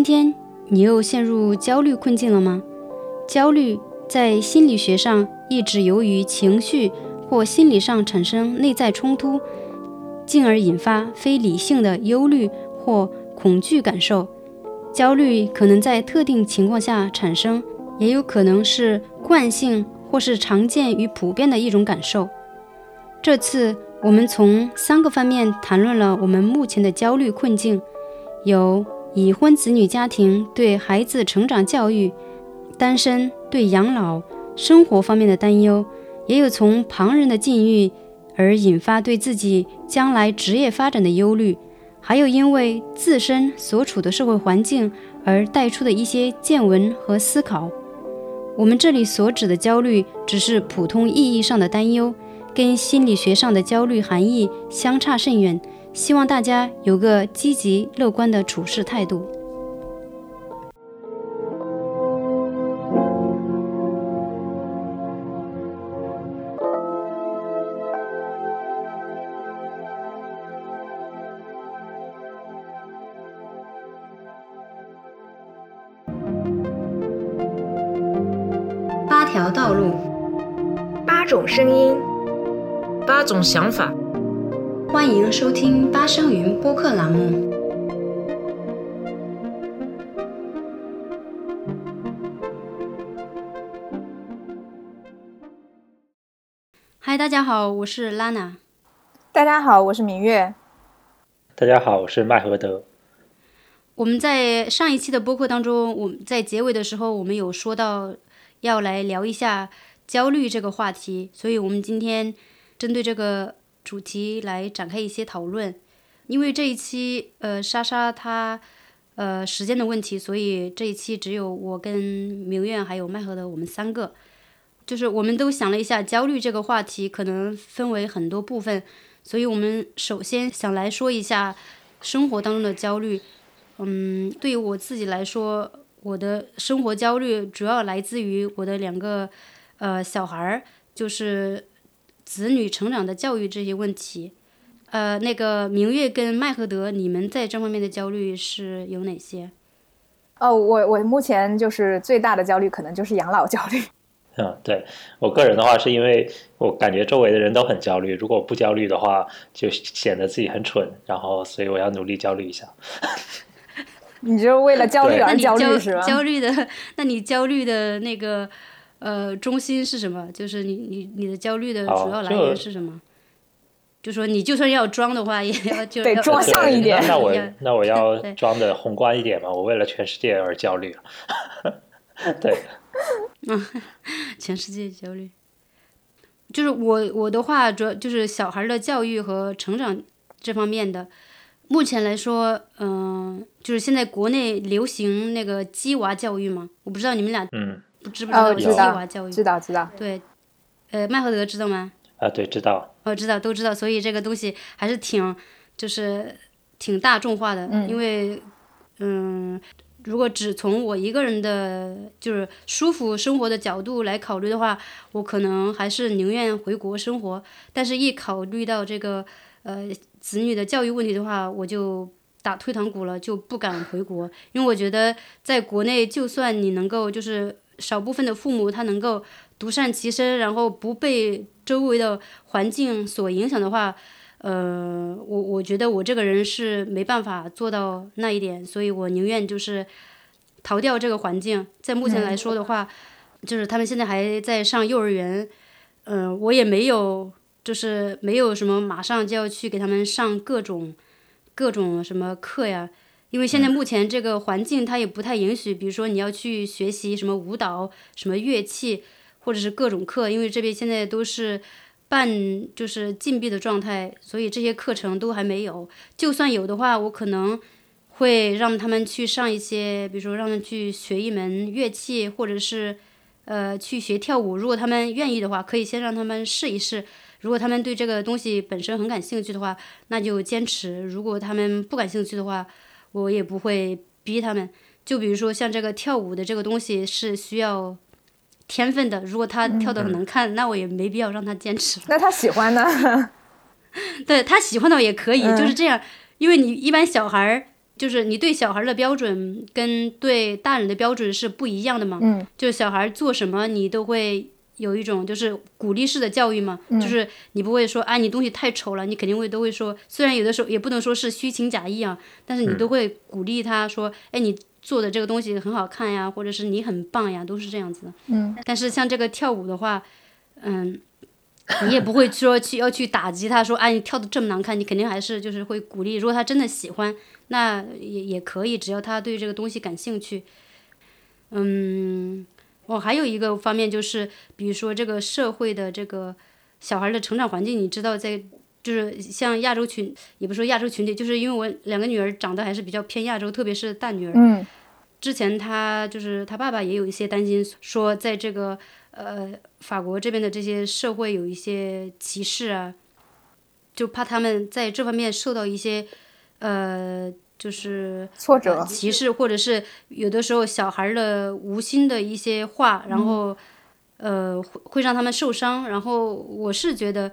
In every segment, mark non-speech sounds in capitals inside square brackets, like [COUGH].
今天你又陷入焦虑困境了吗？焦虑在心理学上一直由于情绪或心理上产生内在冲突，进而引发非理性的忧虑或恐惧感受。焦虑可能在特定情况下产生，也有可能是惯性或是常见与普遍的一种感受。这次我们从三个方面谈论了我们目前的焦虑困境，有。已婚子女家庭对孩子成长教育、单身对养老、生活方面的担忧，也有从旁人的境遇而引发对自己将来职业发展的忧虑，还有因为自身所处的社会环境而带出的一些见闻和思考。我们这里所指的焦虑，只是普通意义上的担忧，跟心理学上的焦虑含义相差甚远。希望大家有个积极乐观的处事态度。八条道路，八种声音，八种想法。欢迎收听八声云播客栏目。嗨，大家好，我是 Lana。大家好，我是明月。大家好，我是麦和德。我们在上一期的播客当中，我们在结尾的时候，我们有说到要来聊一下焦虑这个话题，所以我们今天针对这个。主题来展开一些讨论，因为这一期呃莎莎她呃时间的问题，所以这一期只有我跟明月还有麦和的我们三个，就是我们都想了一下焦虑这个话题可能分为很多部分，所以我们首先想来说一下生活当中的焦虑。嗯，对于我自己来说，我的生活焦虑主要来自于我的两个呃小孩儿，就是。子女成长的教育这些问题，呃，那个明月跟麦和德，你们在这方面的焦虑是有哪些？哦，我我目前就是最大的焦虑，可能就是养老焦虑。[LAUGHS] 嗯，对我个人的话，是因为我感觉周围的人都很焦虑，如果不焦虑的话，就显得自己很蠢，然后所以我要努力焦虑一下。[LAUGHS] 你就是为了焦虑而焦虑是吧？焦虑的，那你焦虑的那个。呃，中心是什么？就是你你你的焦虑的主要来源是什么？就说你就算要装的话，也要就得装像一点。那我那我要装的宏观一点嘛？我为了全世界而焦虑。[LAUGHS] 对。[LAUGHS] 嗯，全世界焦虑。就是我我的话，主要就是小孩的教育和成长这方面的。目前来说，嗯，就是现在国内流行那个鸡娃教育嘛，我不知道你们俩。嗯。不知不知道鸡娃教育？知道知道。对，呃，麦和德知道吗？啊，对，知道。哦，知道，都知道。所以这个东西还是挺，就是挺大众化的。嗯。因为，嗯，如果只从我一个人的就是舒服生活的角度来考虑的话，我可能还是宁愿回国生活。但是，一考虑到这个呃子女的教育问题的话，我就打退堂鼓了，就不敢回国。因为我觉得在国内，就算你能够就是。少部分的父母他能够独善其身，然后不被周围的环境所影响的话，呃，我我觉得我这个人是没办法做到那一点，所以我宁愿就是逃掉这个环境。在目前来说的话，就是他们现在还在上幼儿园，嗯，我也没有就是没有什么马上就要去给他们上各种各种什么课呀。因为现在目前这个环境它也不太允许，比如说你要去学习什么舞蹈、什么乐器，或者是各种课，因为这边现在都是半就是禁闭的状态，所以这些课程都还没有。就算有的话，我可能会让他们去上一些，比如说让他们去学一门乐器，或者是呃去学跳舞。如果他们愿意的话，可以先让他们试一试。如果他们对这个东西本身很感兴趣的话，那就坚持；如果他们不感兴趣的话，我也不会逼他们，就比如说像这个跳舞的这个东西是需要天分的，如果他跳的很难看，那我也没必要让他坚持。那他喜欢呢？[LAUGHS] 对他喜欢的也可以，就是这样，因为你一般小孩儿就是你对小孩的标准跟对大人的标准是不一样的嘛。嗯就小孩做什么，你都会有一种就是鼓励式的教育嘛，嗯就是你不会说啊你东西太丑了，你肯定会都会说，虽然有的时候也不能说是虚情假意啊，但是你都会鼓励他说，哎你做的这个东西很好看呀，或者是你很棒呀，都是这样子的。嗯但是像这个跳舞的话，嗯。你也不会说去要去打击他，说啊你跳的这么难看，你肯定还是就是会鼓励。如果他真的喜欢，那也也可以，只要他对这个东西感兴趣。嗯，我还有一个方面就是，比如说这个社会的这个小孩的成长环境，你知道在。就是像亚洲群，也不说亚洲群体，就是因为我两个女儿长得还是比较偏亚洲，特别是大女儿。嗯之前她就是她爸爸也有一些担心，说在这个呃法国这边的这些社会有一些歧视啊，就怕他们在这方面受到一些呃就是挫折呃歧视，或者是有的时候小孩的无心的一些话，然后、呃会会让他们受伤。然后我是觉得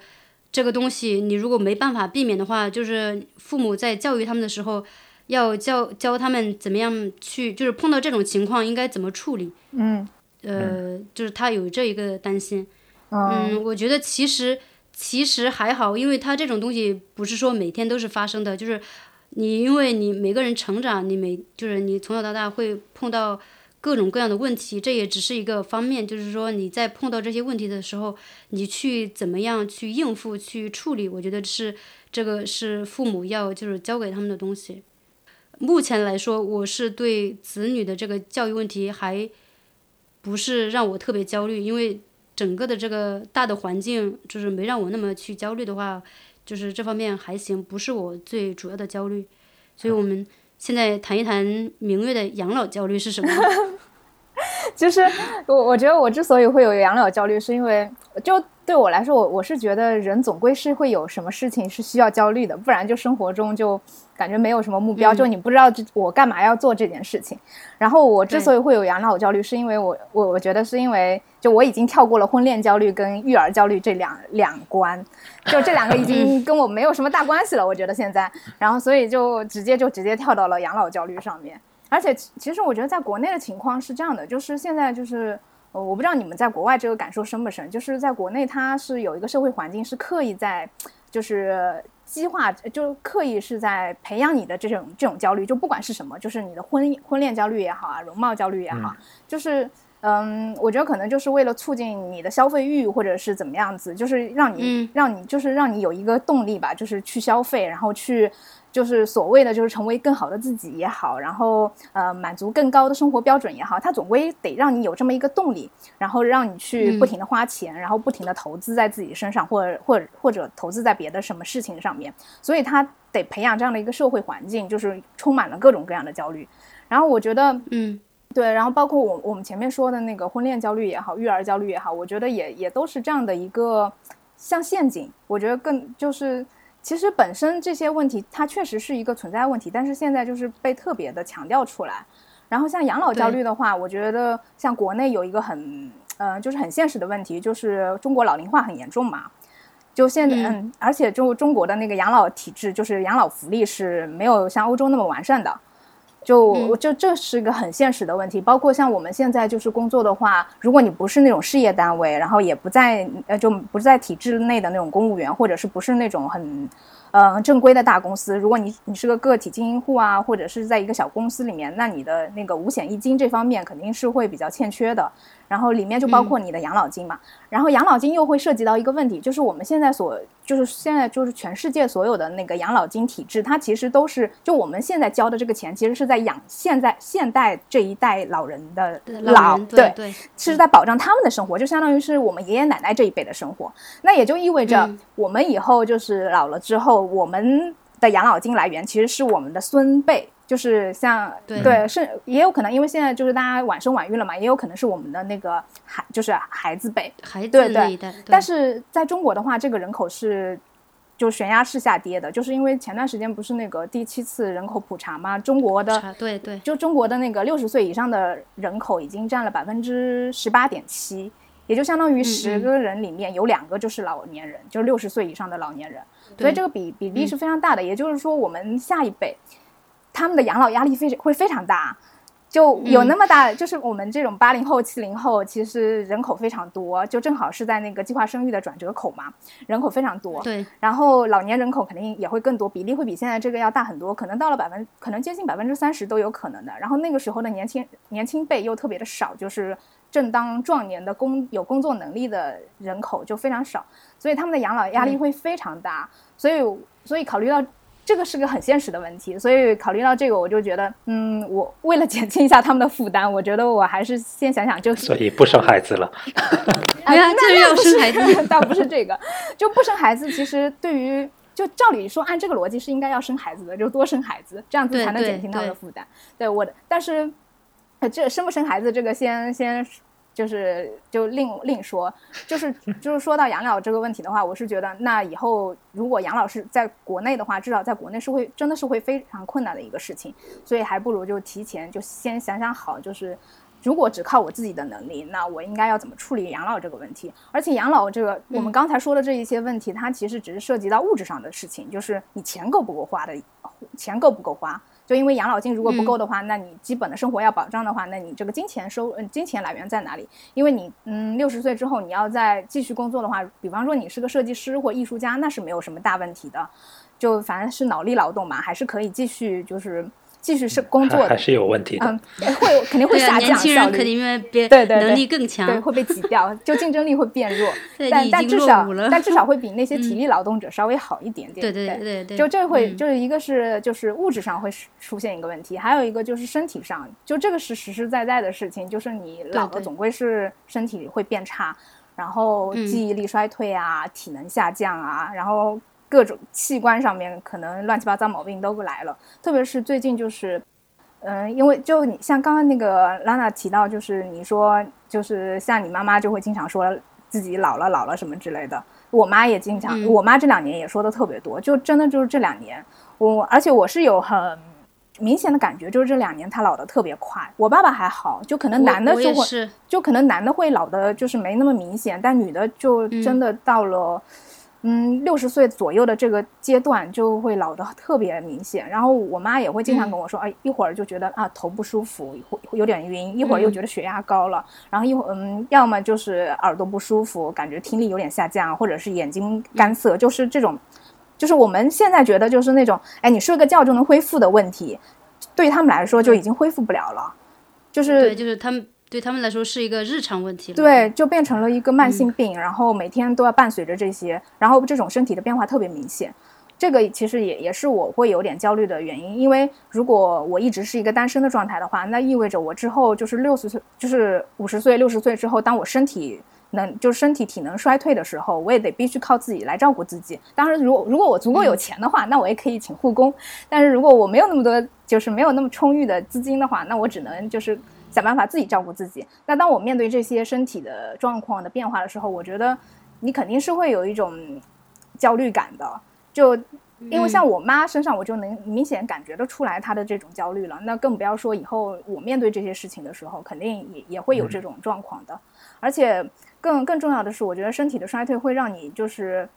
这个东西你如果没办法避免的话，就是父母在教育他们的时候。要教教他们怎么样去，就是碰到这种情况应该怎么处理。嗯呃，就是他有这一个担心。嗯嗯，我觉得其实其实还好，因为他这种东西不是说每天都是发生的，就是你因为你每个人成长，你每就是你从小到大会碰到各种各样的问题，这也只是一个方面，就是说你在碰到这些问题的时候，你去怎么样去应付、去处理，我觉得是这个是父母要就是教给他们的东西。目前来说，我是对子女的这个教育问题还不是让我特别焦虑，因为整个的这个大的环境就是没让我那么去焦虑的话，就是这方面还行，不是我最主要的焦虑。所以我们现在谈一谈明月的养老焦虑是什么？[LAUGHS] 就是我我觉得我之所以会有养老焦虑，是因为就对我来说，我我是觉得人总归是会有什么事情是需要焦虑的，不然就生活中就感觉没有什么目标，就你不知道这我干嘛要做这件事情。然后我之所以会有养老焦虑，是因为我我我觉得是因为就我已经跳过了婚恋焦虑跟育儿焦虑这两两关，就这两个已 [LAUGHS] 经跟我没有什么大关系了，我觉得现在，然后所以就直接就直接跳到了养老焦虑上面。而且其其实我觉得在国内的情况是这样的，就是现在就是呃，我不知道你们在国外这个感受深不深，就是在国内它是有一个社会环境是刻意在就是激化，就刻意是在培养你的这种这种焦虑，就不管是什么，就是你的婚婚恋焦虑也好啊，容貌焦虑也好，就是。嗯，我觉得可能就是为了促进你的消费欲，或者是怎么样子，就是让你、嗯让你就是让你有一个动力吧，就是去消费，然后去就是所谓的就是成为更好的自己也好，然后呃满足更高的生活标准也好，它总归得让你有这么一个动力，然后让你去嗯不停的花钱，然后不停的投资在自己身上，或者或者或者投资在别的什么事情上面，所以他得培养这样的一个社会环境，就是充满了各种各样的焦虑。然后我觉得，嗯对，然后包括我我们前面说的那个婚恋焦虑也好，育儿焦虑也好，我觉得也也都是这样的一个像陷阱。我觉得更就是，其实本身这些问题它确实是一个存在问题，但是现在就是被特别的强调出来。然后像养老焦虑的话，我觉得像国内有一个很呃就是很现实的问题，就是中国老龄化很严重嘛。就现在，嗯嗯，而且就中国的那个养老体制，就是养老福利是没有像欧洲那么完善的。就嗯就这是一个很现实的问题，包括像我们现在就是工作的话，如果你不是那种事业单位，然后也不在呃就不是在体制内的那种公务员，或者是不是那种很呃正规的大公司，如果你你是个个体经营户啊，或者是在一个小公司里面，那你的那个五险一金这方面肯定是会比较欠缺的。然后里面就包括你的养老金嘛，然后养老金又会涉及到一个问题，就是我们现在所就是现在就是全世界所有的那个养老金体制，它其实都是就我们现在交的这个钱，其实是在养现在现代这一代老人的老人对对，是在保障他们的生活，就相当于是我们爷爷奶奶这一辈的生活。那也就意味着嗯我们以后就是老了之后，我们的养老金来源其实是我们的孙辈。就是像对是也有可能，因为现在就是大家晚生晚育了嘛，也有可能是我们的那个孩，就是孩子辈。孩子对对但是在中国的话，这个人口是就悬崖式下跌的，就是因为前段时间不是那个第七次人口普查嘛，中国的对对，就中国的那个六十岁以上的人口已经占了百分之十八点七，也就相当于十嗯个人里面有两个就是老年人，就是六十岁以上的老年人，所以这个比比例嗯是非常大的。也就是说，我们下一辈。他们的养老压力非会非常大。就有那么大，就是我们这种八零后、七零后，其实人口非常多，就正好是在那个计划生育的转折口嘛，人口非常多。对。然后老年人口肯定也会更多，比例会比现在这个要大很多，可能到了百分，可能接近百分之三十都有可能的。然后那个时候的年轻年轻辈又特别的少，就是正当壮年的工有工作能力的人口就非常少，所以他们的养老压力会非常大。所以，所以考虑到。这个是个很现实的问题，所以考虑到这个，我就觉得，嗯，我为了减轻一下他们的负担，我觉得我还是先想想，就所以不生孩子了。[LAUGHS] 哎呀，这要生孩子，[LAUGHS] 倒不是这个，就不生孩子，其实对于就照理说，按这个逻辑是应该要生孩子的，就多生孩子，这样子才能减轻他们的负担。对我的，但是这生不生孩子，这个先先。就是就另另说，就是就是说到养老这个问题的话，我是觉得那以后如果养老是在国内的话，至少在国内是会真的是会非常困难的一个事情，所以还不如就提前就先想想好，就是如果只靠我自己的能力，那我应该要怎么处理养老这个问题？而且养老这个我们刚才说的这一些问题，它其实只是涉及到物质上的事情，就是你钱够不够花的，钱够不够花。就因为养老金如果不够的话，那你基本的生活要保障的话，那你这个金钱收嗯金钱来源在哪里？因为你嗯六十岁之后你要再继续工作的话，比方说你是个设计师或艺术家，那是没有什么大问题的，就反正是脑力劳动嘛，还是可以继续就是。继续是工作还是有问题的，嗯，会肯定会下降，年轻人肯定因为别对对能力更强，对会被挤掉，[LAUGHS] 就竞争力会变弱，但但至少但至少会比那些体力劳动者稍微好一点点，对对对。对，就这会就是一个是就是物质上会出现一个问题，还有一个就是身体上，就这个是实实在在的事情，就是你老了总归是身体会变差，然后记忆力衰退啊，体能下降啊，然后。各种器官上面可能乱七八糟毛病都来了，特别是最近就是，嗯，因为就你像刚刚那个拉娜提到，就是你说就是像你妈妈就会经常说自己老了老了什么之类的，我妈也经常，我妈这两年也说的特别多，就真的就是这两年，我而且我是有很明显的感觉，就是这两年她老的特别快，我爸爸还好，就可能男的就会，就可能男的会老的就是没那么明显，但女的就真的到了。嗯，六十岁左右的这个阶段就会老的特别明显，然后我妈也会经常跟我说，哎，一会儿就觉得啊头不舒服，会有点晕，一会儿又觉得血压高了，然后一会儿嗯，要么就是耳朵不舒服，感觉听力有点下降，或者是眼睛干涩，就是这种，就是我们现在觉得就是那种，哎，你睡个觉就能恢复的问题，对于他们来说就已经恢复不了了，就是对，就是他们。对他们来说是一个日常问题了，对，就变成了一个慢性病，然后每天都要伴随着这些，然后这种身体的变化特别明显，这个其实也也是我会有点焦虑的原因，因为如果我一直是一个单身的状态的话，那意味着我之后就是六十岁，就是五十岁、六十岁之后，当我身体能就是身体体能衰退的时候，我也得必须靠自己来照顾自己。当然，如果如果我足够有钱的话，那我也可以请护工，但是如果我没有那么多，就是没有那么充裕的资金的话，那我只能就是。想办法自己照顾自己。那当我面对这些身体的状况的变化的时候，我觉得你肯定是会有一种焦虑感的。就因为像我妈身上，我就能明显感觉得出来她的这种焦虑了。那更不要说以后我面对这些事情的时候，肯定也也会有这种状况的。而且更更重要的是，我觉得身体的衰退会让你就是，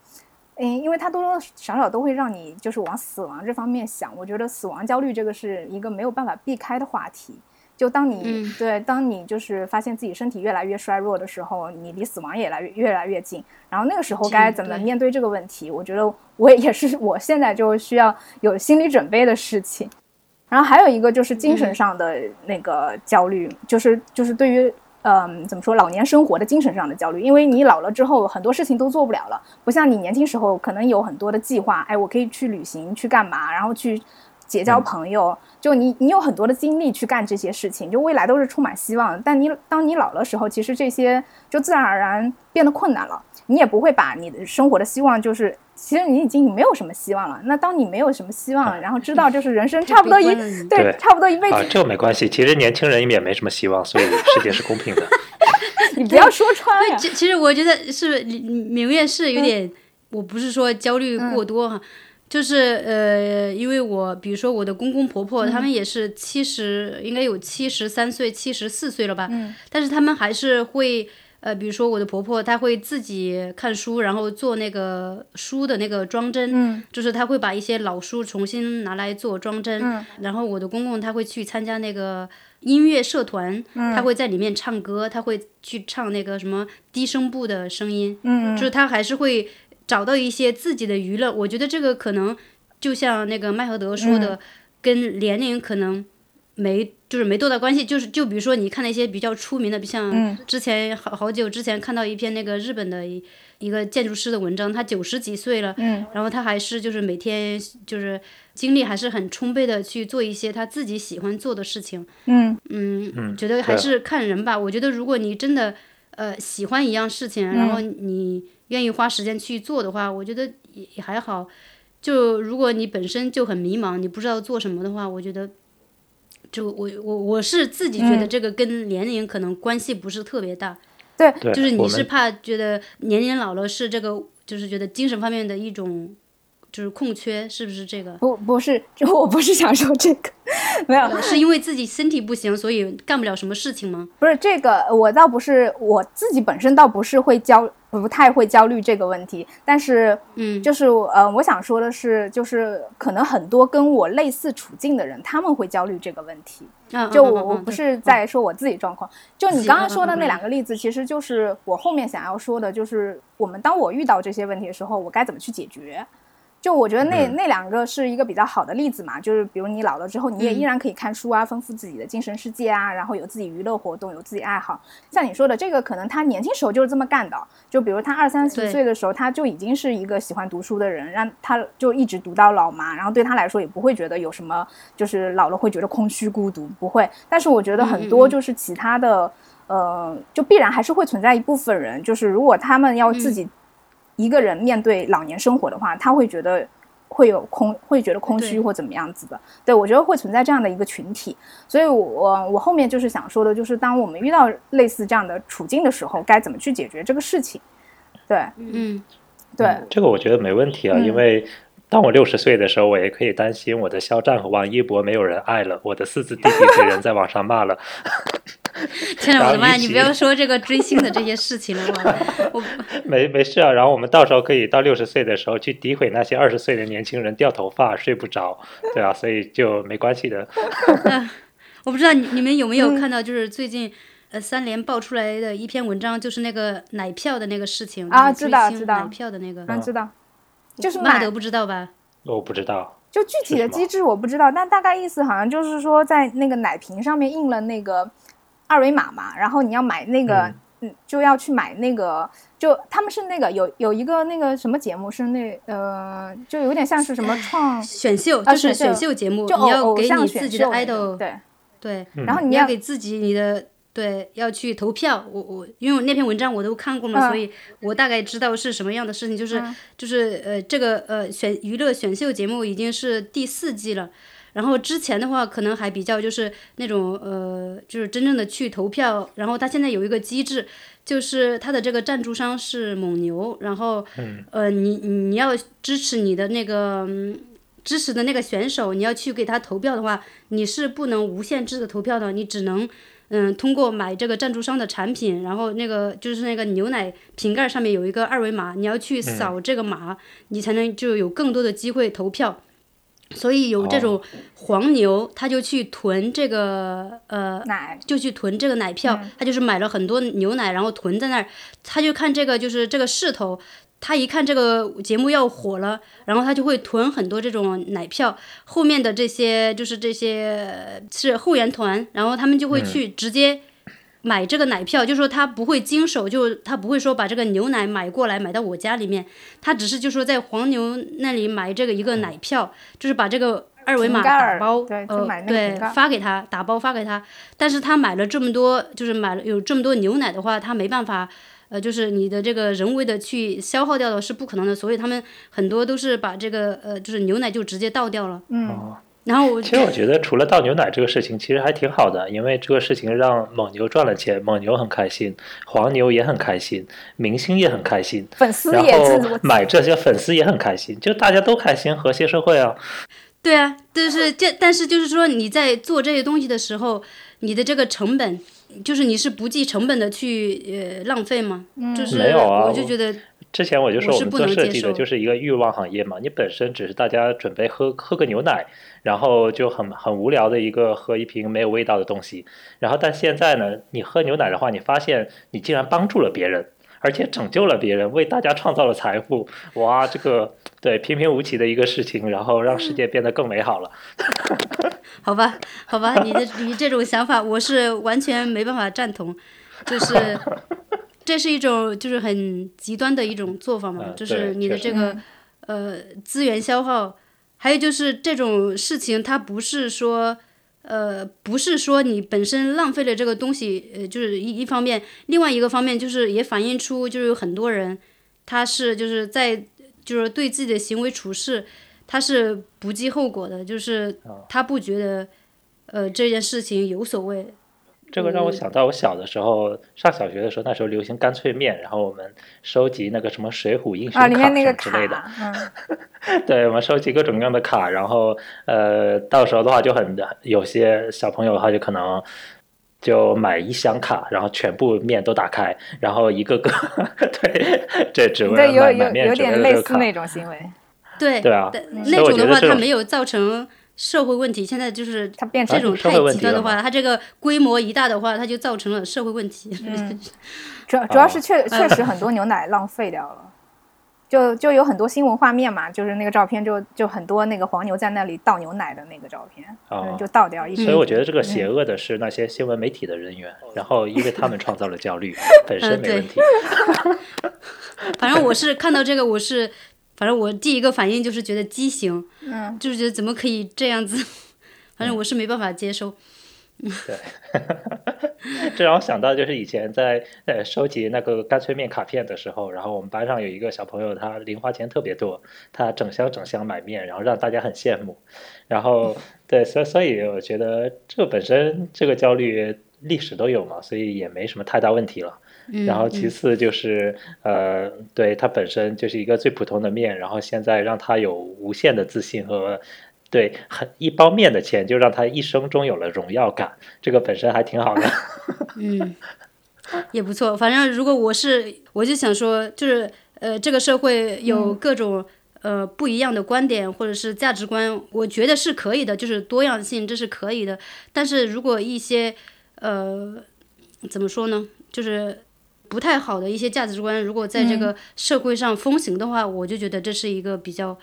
嗯，因为它多多少少都会让你就是往死亡这方面想。我觉得死亡焦虑这个是一个没有办法避开的话题。就当你对，当你就是发现自己身体越来越衰弱的时候，你离死亡也来越越来越近。然后那个时候该怎么面对这个问题？我觉得我也是我现在就需要有心理准备的事情。然后还有一个就是精神上的那个焦虑，就是就是对于嗯怎么说老年生活的精神上的焦虑，因为你老了之后很多事情都做不了了，不像你年轻时候可能有很多的计划，哎，我可以去旅行去干嘛，然后去。结交朋友，就你，你有很多的精力去干这些事情，就未来都是充满希望。但你当你老的时候，其实这些就自然而然变得困难了。你也不会把你的生活的希望，就是其实你已经没有什么希望了。那当你没有什么希望，然后知道就是人生差不多一对差不多一辈子啊，这个没关系。其实年轻人也没什么希望，所以世界是公平的。[LAUGHS] [LAUGHS] 你不要说穿了。其实我觉得是明月是有点，我不是说焦虑过多哈。就是呃，因为我比如说我的公公婆婆，他们也是七十，应该有七十三岁、七十四岁了吧？嗯。但是他们还是会呃，比如说我的婆婆，她会自己看书，然后做那个书的那个装帧，嗯就是她会把一些老书重新拿来做装帧。嗯然后我的公公他会去参加那个音乐社团，嗯他会在里面唱歌，他会去唱那个什么低声部的声音，嗯就是他还是会找到一些自己的娱乐。我觉得这个可能就像那个麦和德说嗯的，跟年龄可能没就是没多大关系。就是就比如说你看那些比较出名的，像嗯之前好好久之前看到一篇那个日本的一一个建筑师的文章，他九十几岁了，嗯然后他还是就是每天就是精力还是很充沛的去做一些他自己喜欢做的事情。嗯嗯，嗯觉得还是看人吧。我觉得如果你真的呃喜欢一样事情，然嗯后你愿意花时间去做的话，我觉得也也还好。就如果你本身就很迷茫，你不知道做什么的话，我觉得。就我我我是自己觉得嗯这个跟年龄可能关系不是特别大，对对，就是你是怕觉得年龄老了是这个，就是觉得精神方面的一种就是空缺，是不是这个？不不是，就我不是想说这个，没有，是因为自己身体不行，所以干不了什么事情吗？不是这个，我倒不是我自己本身倒不是会焦，不太会焦虑这个问题，但是嗯，就是呃，我想说的是，就是可能很多跟我类似处境的人，他们会焦虑这个问题。啊，就我我不是在说我自己状况，就你刚刚说的那两个例子，其实就是我后面想要说的，就是我们当我遇到这些问题的时候，我该怎么去解决。就我觉得那、嗯那两个是一个比较好的例子嘛，就是比如你老了之后，你也嗯依然可以看书啊，丰富自己的精神世界啊，然后有自己娱乐活动，有自己爱好。像你说的这个，可能他年轻时候就是这么干的，就比如他二三十岁的时候，他就已经是一个喜欢读书的人，让他就一直读到老嘛，然后对他来说也不会觉得有什么，就是老了会觉得空虚孤独，不会。但是我觉得很多就是其他的，呃，就必然还是会存在一部分人，就是如果他们要自己一个人面对老年生活的话，他会觉得。会有空，会觉得空虚或怎么样子的，对我觉得会存在这样的一个群体，所以我我后面就是想说的，就是当我们遇到类似这样的处境的时候，该怎么去解决这个事情？对嗯，对，嗯这个我觉得没问题啊，嗯因为当我六十岁的时候，我也可以担心我的肖战和王一博没有人爱了，我的四字弟弟被人在网上骂了。天哪，我的妈呀！你不要说这个追星的这些事情了，我 [LAUGHS] 我没没事啊，然后我们到时候可以到六十岁的时候去诋毁那些二十岁的年轻人掉头发、睡不着，对啊，所以就没关系的。[LAUGHS] 我不知道你你们有没有嗯看到，就是最近。呃，三联爆出来的一篇文章，就是那个奶票的那个事情啊知道知道奶票的那个，嗯，知道，就是买马德不知道吧？我不知道，就具体的机制我不知道，但大概意思好像就是说，在那个奶瓶上面印了那个二维码嘛，然后你要买那个，嗯嗯，就要去买那个，就他们是那个有有一个那个什么节目是那呃，就有点像是什么创，选秀啊就是选选秀秀节目，就你要给你自己的 idol，对，对，嗯然后你要你要给自己你的对要去投票。我我因为我那篇文章我都看过嘛，嗯所以我大概知道是什么样的事情。就是、嗯就是呃这个呃选娱乐选秀节目已经是第四季了。然后之前的话，可能还比较就是那种呃，就是真正的去投票。然后他现在有一个机制，就是他的这个赞助商是蒙牛，然后呃，你你要支持你的那个、嗯支持的那个选手，你要去给他投票的话，你是不能无限制的投票的，你只能嗯通过买这个赞助商的产品，然后那个就是那个牛奶瓶盖上面有一个二维码，你要去扫这个码，你才能就有更多的机会投票。所以有这种黄牛，他就去囤这个呃奶，就去囤这个奶票，嗯。他就是买了很多牛奶，然后囤在那儿，他就看这个就是这个势头，他一看这个节目要火了，然后他就会囤很多这种奶票，后面的这些就是这些呃是后援团，然后他们就会去直接。买这个奶票，就说他不会经手，就他不会说把这个牛奶买过来买到我家里面，他只是就说在黄牛那里买这个一个奶票，就是把这个二维码打包，对发给他，打包发给他。但是他买了这么多，就是买了有这么多牛奶的话，他没办法，呃，就是你的这个人为的去消耗掉的是不可能的，所以他们很多都是把这个呃，就是牛奶就直接倒掉了。嗯，哦然后我其实我觉得除了倒牛奶这个事情，其实还挺好的，因为这个事情让蒙牛赚了钱，蒙牛很开心，黄牛也很开心，明星也很开心，粉丝也买这些粉丝也很开心，就大家都开心，和谐社会啊。对啊，就是这，但是就是说你在做这些东西的时候，你的这个成本就是你是不计成本的去呃浪费吗？就是没有啊我就觉得之前我就说我们做设计的就是一个欲望行业嘛，你本身只是大家准备喝喝个牛奶，然后就很很无聊的一个喝一瓶没有味道的东西，然后但现在呢，你喝牛奶的话，你发现你竟然帮助了别人。而且拯救了别人，为大家创造了财富，哇，这个对平平无奇的一个事情，然后让世界变得更美好了。[LAUGHS] 好吧，好吧，你的你这种想法我是完全没办法赞同，就是这是一种就是很极端的一种做法嘛，嗯就是你的这个呃资源消耗，还有就是这种事情它不是说。呃，不是说你本身浪费了这个东西，呃，就是一一方面，另外一个方面就是也反映出就是有很多人，他是就是在就是对自己的行为处事，他是不计后果的，就是他不觉得呃这件事情有所谓。这个让我想到我小的时候上小学的时候，那时候流行干脆面，然后我们收集那个什么水浒英雄啊，里卡面那个什么之类的。[LAUGHS] 对，我们收集各种各样的卡，然后呃，到时候的话就很有些小朋友的话就可能就买一箱卡，然后全部面都打开，然后一个个 [LAUGHS] 对，这只为对，有了买买有面只为有点类了这个卡。似那种行为，对对那种的话，觉得这种它没有造成社会问题。现在就是它变成这种太极端的话，它这个规模一大的话，它就造成了社会问题。[LAUGHS] 主要主要哦是确确实很多牛奶浪费掉了，就就有很多新闻画面嘛，就是那个照片就就很多那个黄牛在那里倒牛奶的那个照片，就倒掉一瓶。所以我觉得这个邪恶的是那些新闻媒体的人员，然后因为他们创造了焦虑，[LAUGHS] 本身没问题。[LAUGHS] 反正我是看到这个，我是反正我第一个反应就是觉得畸形，嗯，就是觉得怎么可以这样子，反正我是没办法接受。对 [LAUGHS] 这让我想到，就是以前在呃收集那个干脆面卡片的时候，然后我们班上有一个小朋友，他零花钱特别多，他整箱整箱买面，然后让大家很羡慕。然后 [LAUGHS] 对，所以所以我觉得这个本身这个焦虑历史都有嘛，所以也没什么太大问题了。嗯，然后其嗯次就是呃，对它本身就是一个最普通的面，然后现在让他有无限的自信和。对，很一包面的钱就让他一生中有了荣耀感，这个本身还挺好的。[LAUGHS] 嗯，也不错。反正如果我是，我就想说，就是呃，这个社会有各种、呃不一样的观点或者是价值观，我觉得是可以的，就是多样性这是可以的。但是如果一些呃怎么说呢，就是不太好的一些价值观，如果在这个社会上风行的话，我就觉得这是一个比较。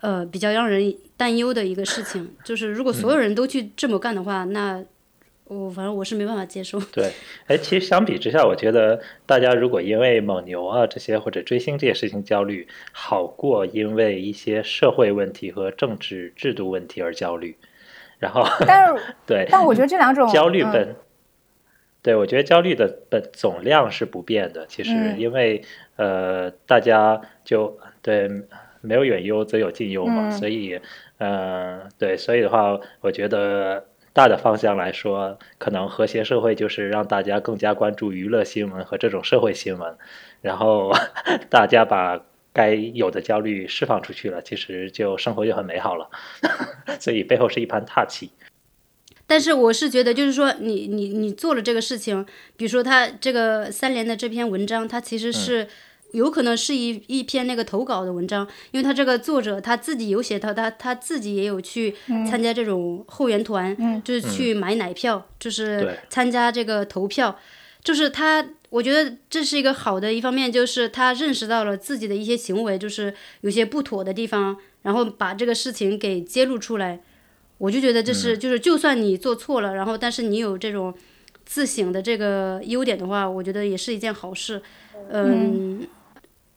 呃，比较让人担忧的一个事情，就是如果所有人都去这么干的话，那我反正我是没办法接受。[LAUGHS] 对，哎，其实相比之下，我觉得大家如果因为蒙牛啊这些或者追星这些事情焦虑，好过因为一些社会问题和政治制度问题而焦虑。然后，但是 [LAUGHS] 对，但我觉得这两种嗯焦虑本，对我觉得焦虑的本总量是不变的。其实，嗯因为呃，大家就对没有远忧则有近忧嘛，嗯所以，呃，对，所以的话，我觉得大的方向来说，可能和谐社会就是让大家更加关注娱乐新闻和这种社会新闻，然后 [LAUGHS] 大家把该有的焦虑释放出去了，其实就生活就很美好了。[LAUGHS] 所以背后是一盘大棋。但是我是觉得，就是说你你你做了这个事情，比如说他这个三联的这篇文章，他其实是。有可能是一一篇那个投稿的文章，因为他这个作者他自己有写到他他自己也有去参加这种后援团，就是去买奶票，就是参加这个投票，就是他，我觉得这是一个好的一方面，就是他认识到了自己的一些行为，就是有些不妥的地方，然后把这个事情给揭露出来。我就觉得这是，就是就算你做错了，然后但是你有这种自省的这个优点的话，我觉得也是一件好事。嗯，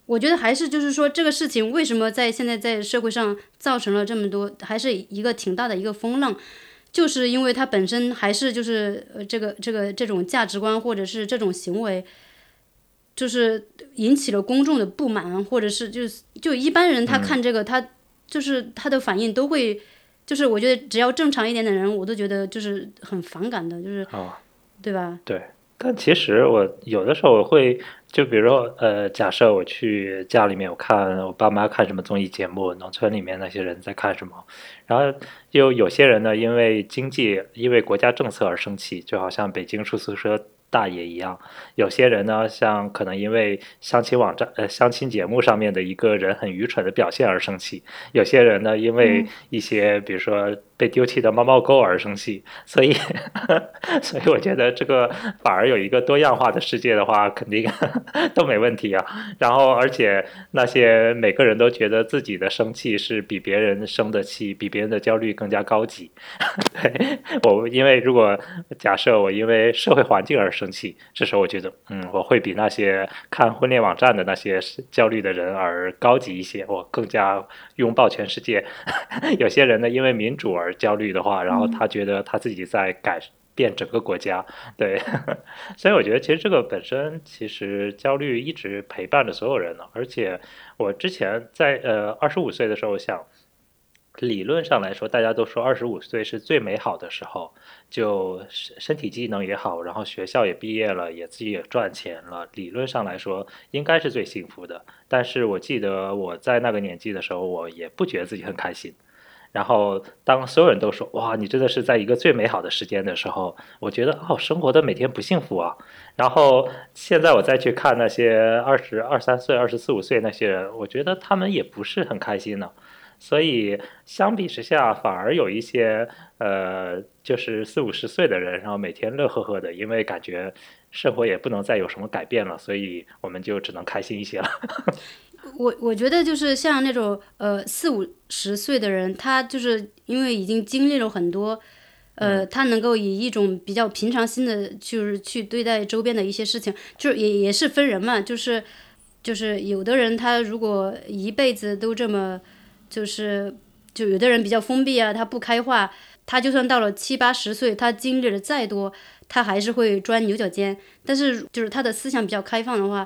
我觉得还是就是说这个事情为什么在现在在社会上造成了这么多，还是一个挺大的一个风浪。就是因为它本身还是就是呃这个这个这种价值观或者是这种行为，就是引起了公众的不满，或者是就是就一般人他看这个、他就是他的反应都会，就是我觉得只要正常一点的人，我都觉得就是很反感的，就是、哦对吧？对，但其实我有的时候我会，就比如说，呃，假设我去家里面，我看我爸妈看什么综艺节目，农村里面那些人在看什么，然后又有些人呢，因为经济，因为国家政策而生气，就好像北京出租车。大爷一样，有些人呢，像可能因为相亲网站、呃相亲节目上面的一个人很愚蠢的表现而生气；有些人呢，因为一些比如说被丢弃的猫猫狗而生气。所以，[LAUGHS] 所以我觉得这个反而有一个多样化的世界的话，肯定 [LAUGHS] 都没问题啊。然后，而且那些每个人都觉得自己的生气是比别人生的气、比别人的焦虑更加高级。[LAUGHS] 对我，因为如果假设我因为社会环境而生气，这时候我觉得，嗯，我会比那些看婚恋网站的那些焦虑的人而高级一些，我更加拥抱全世界。有些人呢，因为民主而焦虑的话，然后他觉得他自己在改变整个国家，对。[LAUGHS] 所以我觉得，其实这个本身，其实焦虑一直陪伴着所有人呢。而且我之前在呃二十五岁的时候想。理论上来说，大家都说二十五岁是最美好的时候，就身身体机能也好，然后学校也毕业了，也自己也赚钱了。理论上来说，应该是最幸福的。但是我记得我在那个年纪的时候，我也不觉得自己很开心。然后当所有人都说“哇，你真的是在一个最美好的时间”的时候，我觉得哦，生活的每天不幸福啊。然后现在我再去看那些二十二三岁、二十四五岁那些人，我觉得他们也不是很开心呢。所以相比之下，反而有一些呃，就是四五十岁的人，然后每天乐呵呵的，因为感觉生活也不能再有什么改变了，所以我们就只能开心一些了。[LAUGHS] 我我觉得就是像那种呃四五十岁的人，他就是因为已经经历了很多，呃，他能够以一种比较平常心的，就是去对待周边的一些事情，就是也也是分人嘛，就是就是有的人他如果一辈子都这么。就是，就有的人比较封闭啊，他不开化，他就算到了七八十岁，他经历了再多，他还是会钻牛角尖。但是，就是他的思想比较开放的话，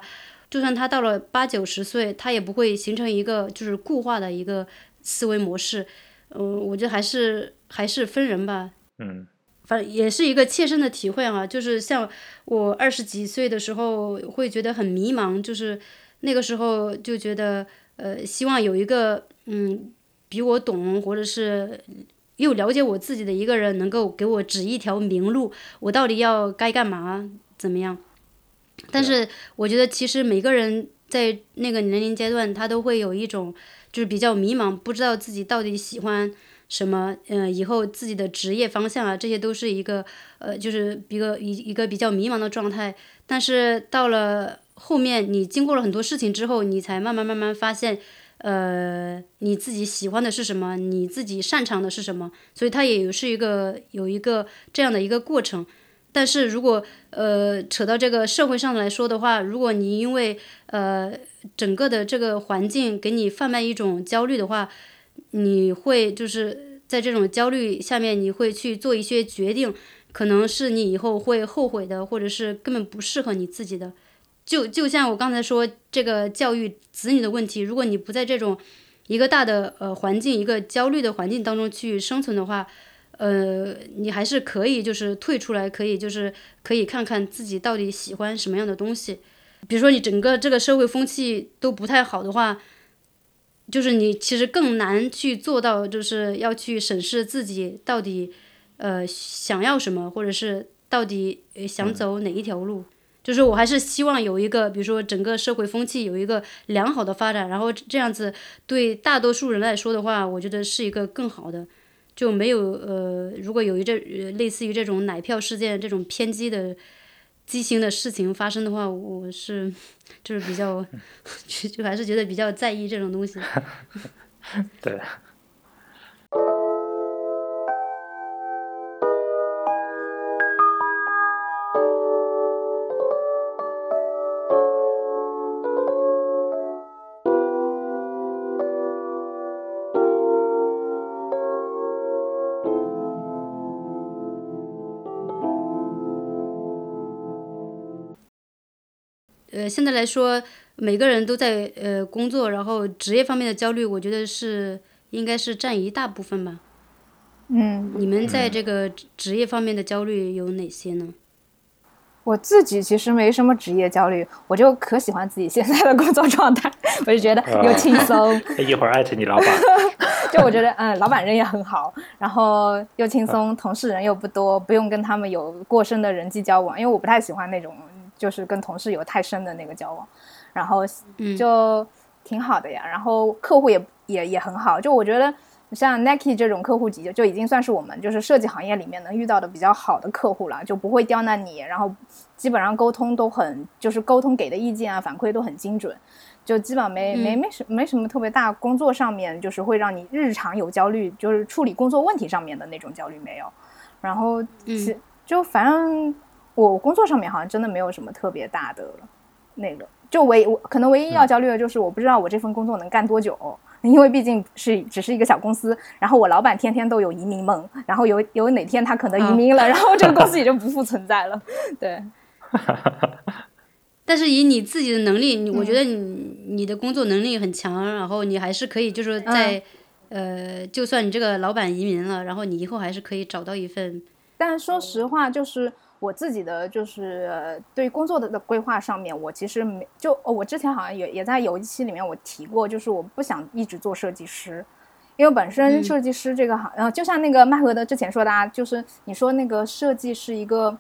就算他到了八九十岁，他也不会形成一个就是固化的一个思维模式。嗯，我觉得还是还是分人吧。嗯，反正也是一个切身的体会啊。就是像我二十几岁的时候，会觉得很迷茫，就是那个时候就觉得。呃，希望有一个嗯，比我懂或者是又了解我自己的一个人，能够给我指一条明路，我到底要该干嘛，怎么样？但是我觉得，其实每个人在那个年龄阶段，他都会有一种就是比较迷茫，不知道自己到底喜欢什么，嗯，以后自己的职业方向啊，这些都是一个呃，就是一个一一个比较迷茫的状态。但是到了。后面你经过了很多事情之后，你才慢慢慢慢发现，呃，你自己喜欢的是什么，你自己擅长的是什么，所以它也是一个有一个这样的一个过程。但是如果呃扯到这个社会上来说的话，如果你因为呃整个的这个环境给你贩卖一种焦虑的话，你会就是在这种焦虑下面，你会去做一些决定，可能是你以后会后悔的，或者是根本不适合你自己的。就就像我刚才说这个教育子女的问题，如果你不在这种一个大的呃环境、一个焦虑的环境当中去生存的话，呃，你还是可以就是退出来，可以就是可以看看自己到底喜欢什么样的东西。比如说你整个这个社会风气都不太好的话，就是你其实更难去做到，就是要去审视自己到底呃想要什么，或者是到底想走哪一条路。就是我还是希望有一个，比如说整个社会风气有一个良好的发展，然后这样子对大多数人来说的话，我觉得是一个更好的，就没有呃，如果有一这类似于这种奶票事件这种偏激的畸形的事情发生的话，我是就是比较就还是觉得比较在意这种东西。[LAUGHS] 对。现在来说，每个人都在呃工作，然后职业方面的焦虑，我觉得是应该是占一大部分吧。嗯。你们在这个职业方面的焦虑有哪些呢？我自己其实没什么职业焦虑，我就可喜欢自己现在的工作状态，我就觉得又轻松，一会儿艾特你老板。[LAUGHS] 就我觉得，嗯，老板人也很好，然后又轻松，同事人又不多，不用跟他们有过深的人际交往，因为我不太喜欢那种就是跟同事有太深的那个交往，然后就挺好的呀。然后客户也也也很好，就我觉得。像 Nike 这种客户级就就已经算是我们就是设计行业里面能遇到的比较好的客户了，就不会刁难你，然后基本上沟通都很就是沟通给的意见啊反馈都很精准，就基本上没没没什没什么特别大工作上面就是会让你日常有焦虑，就是处理工作问题上面的那种焦虑没有，然后其就反正我工作上面好像真的没有什么特别大的那个，就唯我可能唯一要焦虑的就是我不知道我这份工作能干多久。因为毕竟是只是一个小公司，然后我老板天天都有移民梦，然后有有哪天他可能移民了，然后这个公司 [LAUGHS] 也就不复存在了。对。[LAUGHS] 但是以你自己的能力，我觉得你你的工作能力很强，然后你还是可以就是在呃，就算你这个老板移民了，然后你以后还是可以找到一份。但说实话，就是。我自己的就是对工作的的规划上面，我其实没就我之前好像也也在有一期里面我提过，就是我不想一直做设计师，因为本身设计师这个行，然后就像那个麦和德之前说的，啊，就是你说那个设计是一个。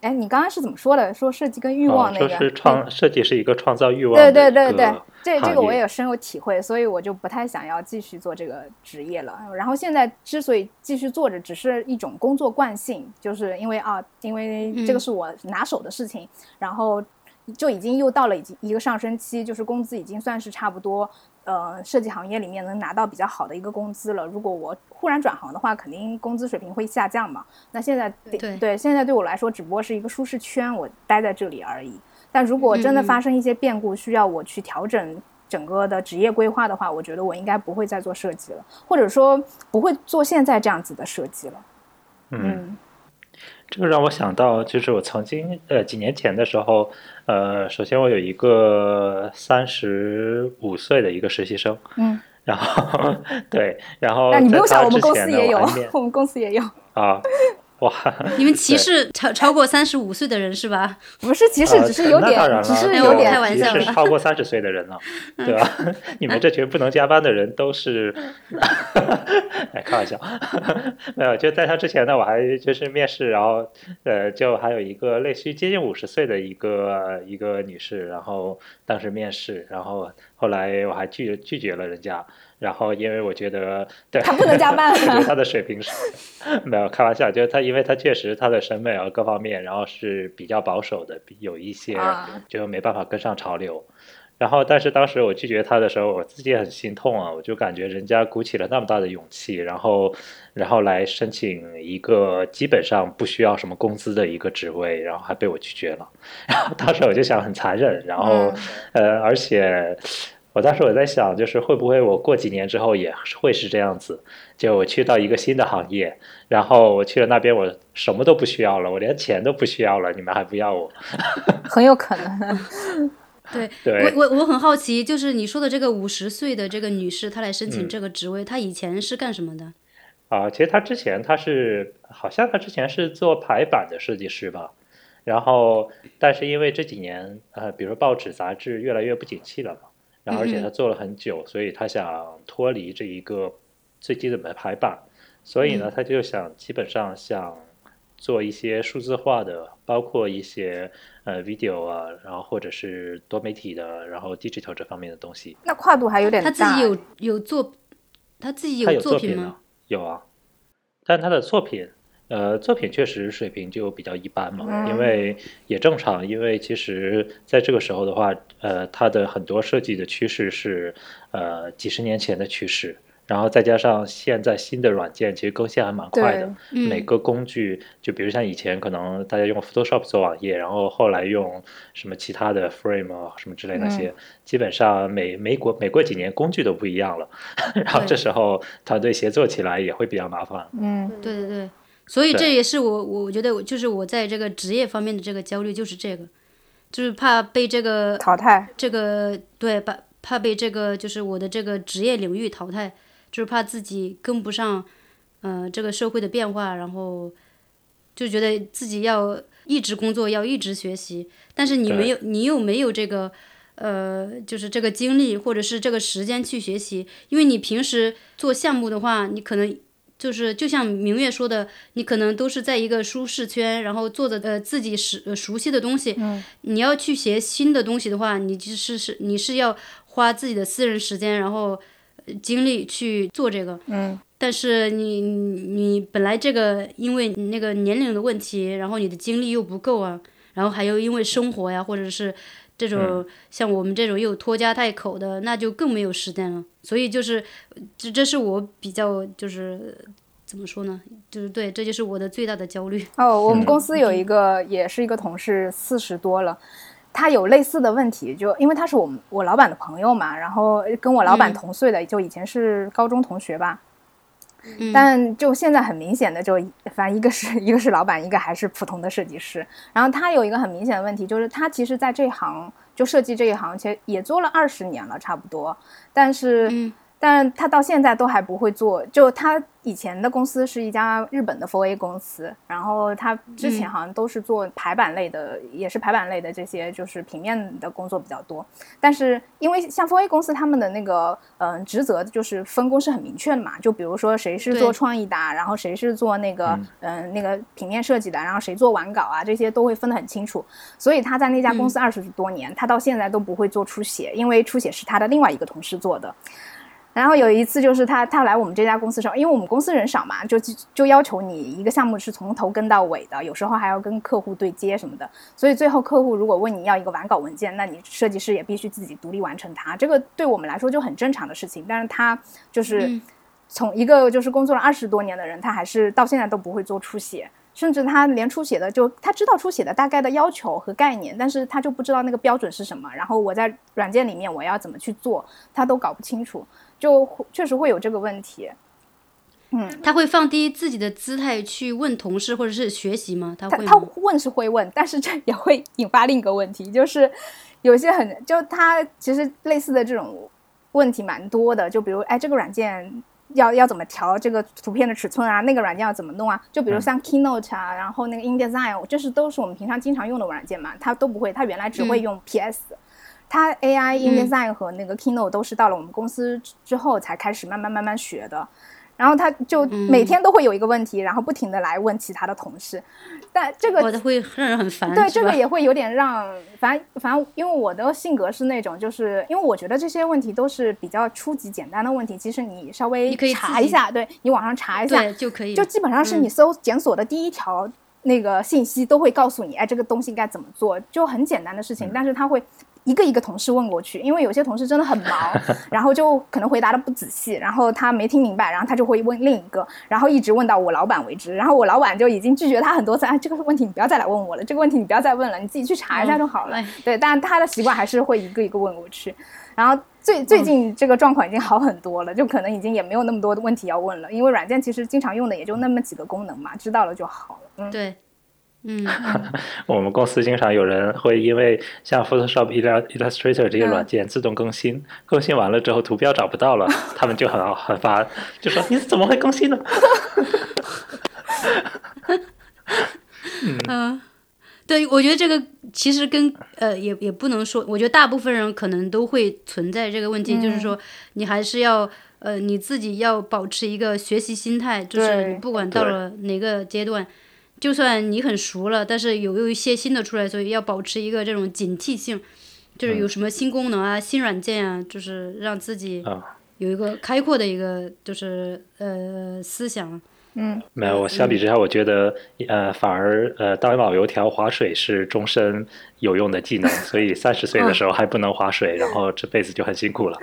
哎，你刚刚是怎么说的？说设计跟欲望那个，说是创设计是一个创造欲望对对对对，这这个我也深有体会，所以我就不太想要继续做这个职业了。然后现在之所以继续做着，只是一种工作惯性，就是因为啊，因为这个是我拿手的事情，然后就已经又到了已经一个上升期，就是工资已经算是差不多。呃，设计行业里面能拿到比较好的一个工资了。如果我忽然转行的话，肯定工资水平会下降嘛。那现在对对，现在对我来说只不过是一个舒适圈，我待在这里而已。但如果真的发生一些变故，需要我去调整整个的职业规划的话，我觉得我应该不会再做设计了，或者说不会做现在这样子的设计了。嗯。这个让我想到，就是我曾经呃几年前的时候，呃，首先我有一个三十五岁的一个实习生，嗯，然后 [LAUGHS] 对，然后那你不用想，我们公司也有，我们公司也有啊。哇！你们歧视超超过三十五岁的人是吧？不是歧视，只是有点，只是有点开玩笑。是超过三十岁的人了，对吧？[LAUGHS] 你们这群不能加班的人都是，[LAUGHS] 哎，开玩笑，[LAUGHS] 没有。就在他之前呢，我还就是面试，然后呃，就还有一个类似于接近五十岁的一个一个女士，然后当时面试，然后后来我还拒拒绝了人家。然后，因为我觉得，对，他不能加班。他的水平是没有开玩笑，就是他，因为他确实他的审美啊各方面，然后是比较保守的，有一些就没办法跟上潮流。然后，但是当时我拒绝他的时候，我自己也很心痛啊，我就感觉人家鼓起了那么大的勇气，然后，然后来申请一个基本上不需要什么工资的一个职位，然后还被我拒绝了。[LAUGHS] 然后当时我就想很残忍，然后，呃，而且。我当时我在想，就是会不会我过几年之后也会是这样子？就我去到一个新的行业，然后我去了那边，我什么都不需要了，我连钱都不需要了，你们还不要我？[LAUGHS] 很有可能。[LAUGHS] 对，对我我我很好奇，就是你说的这个五十岁的这个女士，她来申请这个职位，她以前是干什么的？啊，其实她之前她是好像她之前是做排版的设计师吧，然后但是因为这几年呃，比如说报纸杂志越来越不景气了嘛。然后，而且他做了很久，所以他想脱离这一个最基本的排版，所以呢，他就想基本上想做一些数字化的，包括一些呃 video 啊，然后或者是多媒体的，然后 digital 这方面的东西。那跨度还有点大。他自己有有做，他自己有作品吗？有啊，但他的作品。呃，作品确实水平就比较一般嘛，因为也正常，因为其实在这个时候的话，呃，它的很多设计的趋势是呃几十年前的趋势，然后再加上现在新的软件其实更新还蛮快的，每个工具就比如像以前可能大家用 Photoshop 做网页，然后后来用什么其他的 Frame 啊什么之类那些，基本上每每过每过几年工具都不一样了，[LAUGHS] 然后这时候团队协作起来也会比较麻烦。嗯，对对对。所以这也是我，我觉得就是我在这个职业方面的这个焦虑，就是这个，就是怕被这个淘汰，这个对，怕怕被这个就是我的这个职业领域淘汰，就是怕自己跟不上，呃，这个社会的变化，然后就觉得自己要一直工作要一直学习，但是你没有你又没有这个呃就是这个精力或者是这个时间去学习，因为你平时做项目的话，你可能。就是就像明月说的，你可能都是在一个舒适圈，然后做的呃自己熟熟悉的东西。嗯。你要去学新的东西的话，你就是是你是要花自己的私人时间，然后精力去做这个。嗯。但是你你本来这个因为那个年龄的问题，然后你的精力又不够啊，然后还有因为生活呀，或者是。这种像我们这种又拖家带口的，那就更没有时间了。所以就是，这这是我比较就是怎么说呢？就是对，这就是我的最大的焦虑。哦，我们公司有一个也是一个同事，四十多了，他有类似的问题，就因为他是我们我老板的朋友嘛，然后跟我老板同岁的，就以前是高中同学吧。但就现在很明显的，就反正一个是 [LAUGHS] 一个是老板，一个还是普通的设计师。然后他有一个很明显的问题，就是他其实在这行就设计这一行，其实也做了二十年了，差不多。但是。但是他到现在都还不会做，就他以前的公司是一家日本的 4A 公司，然后他之前好像都是做排版类的，也是排版类的这些就是平面的工作比较多。但是因为像 4A 公司他们的那个嗯职责就是分工是很明确的嘛，就比如说谁是做创意的，然后谁是做那个嗯那个平面设计的，然后谁做完稿啊，这些都会分得很清楚。所以他在那家公司二十多年，他到现在都不会做出血，因为出血是他的另外一个同事做的。然后有一次就是他他来我们这家公司时候，因为我们公司人少嘛，就就要求你一个项目是从头跟到尾的，有时候还要跟客户对接什么的。所以最后客户如果问你要一个完稿文件，那你设计师也必须自己独立完成它。这个对我们来说就很正常的事情。但是他就是从一个就是工作了二十多年的人，他还是到现在都不会做出血，甚至他连出血的就他知道出血的大概的要求和概念，但是他就不知道那个标准是什么。然后我在软件里面我要怎么去做，他都搞不清楚。就确实会有这个问题，嗯，他会放低自己的姿态去问同事或者是学习吗？他会他问是会问，但是这也会引发另一个问题，就是有些很就他其实类似的这种问题蛮多的，就比如哎这个软件要要怎么调这个图片的尺寸啊，那个软件要怎么弄啊？就比如像 Keynote 啊，然后那个 InDesign，这是都是我们平常经常用的软件嘛，他都不会，他原来只会用 PS。他 AI InDesign 和那个 Keynote 都是到了我们公司之后才开始慢慢慢慢学的，然后他就每天都会有一个问题，然后不停的来问其他的同事，但这个会让人很烦。对，这个也会有点让，反正反正因为我的性格是那种，就是因为我觉得这些问题都是比较初级简单的问题，其实你稍微查一下，对你网上查一下就可以，就基本上是你搜检索的第一条那个信息都会告诉你，哎，这个东西该怎么做，就很简单的事情，但是他会。一个一个同事问过去，因为有些同事真的很忙，[LAUGHS] 然后就可能回答的不仔细，然后他没听明白，然后他就会问另一个，然后一直问到我老板为止，然后我老板就已经拒绝他很多次，哎，这个问题你不要再来问我了，这个问题你不要再问了，你自己去查一下就好了。对，但他的习惯还是会一个一个问过去，然后最最近这个状况已经好很多了，就可能已经也没有那么多的问题要问了，因为软件其实经常用的也就那么几个功能嘛，知道了就好了。嗯，对。嗯，[LAUGHS] 我们公司经常有人会因为像 Photoshop、Illustrator 这些软件自动更新，更新完了之后图标找不到了，[LAUGHS] 他们就很很烦，就说你怎么会更新呢？[LAUGHS] 嗯，对，我觉得这个其实跟呃也也不能说，我觉得大部分人可能都会存在这个问题，就是说你还是要呃你自己要保持一个学习心态，就是不管到了哪个阶段。就算你很熟了，但是有有一些新的出来，所以要保持一个这种警惕性，就是有什么新功能啊、新软件啊，就是让自己有一个开阔的一个就是呃思想。嗯，没有。我相比之下，我觉得呃，反而呃，当老油条划水是终身有用的技能，所以三十岁的时候还不能划水，然后这辈子就很辛苦了。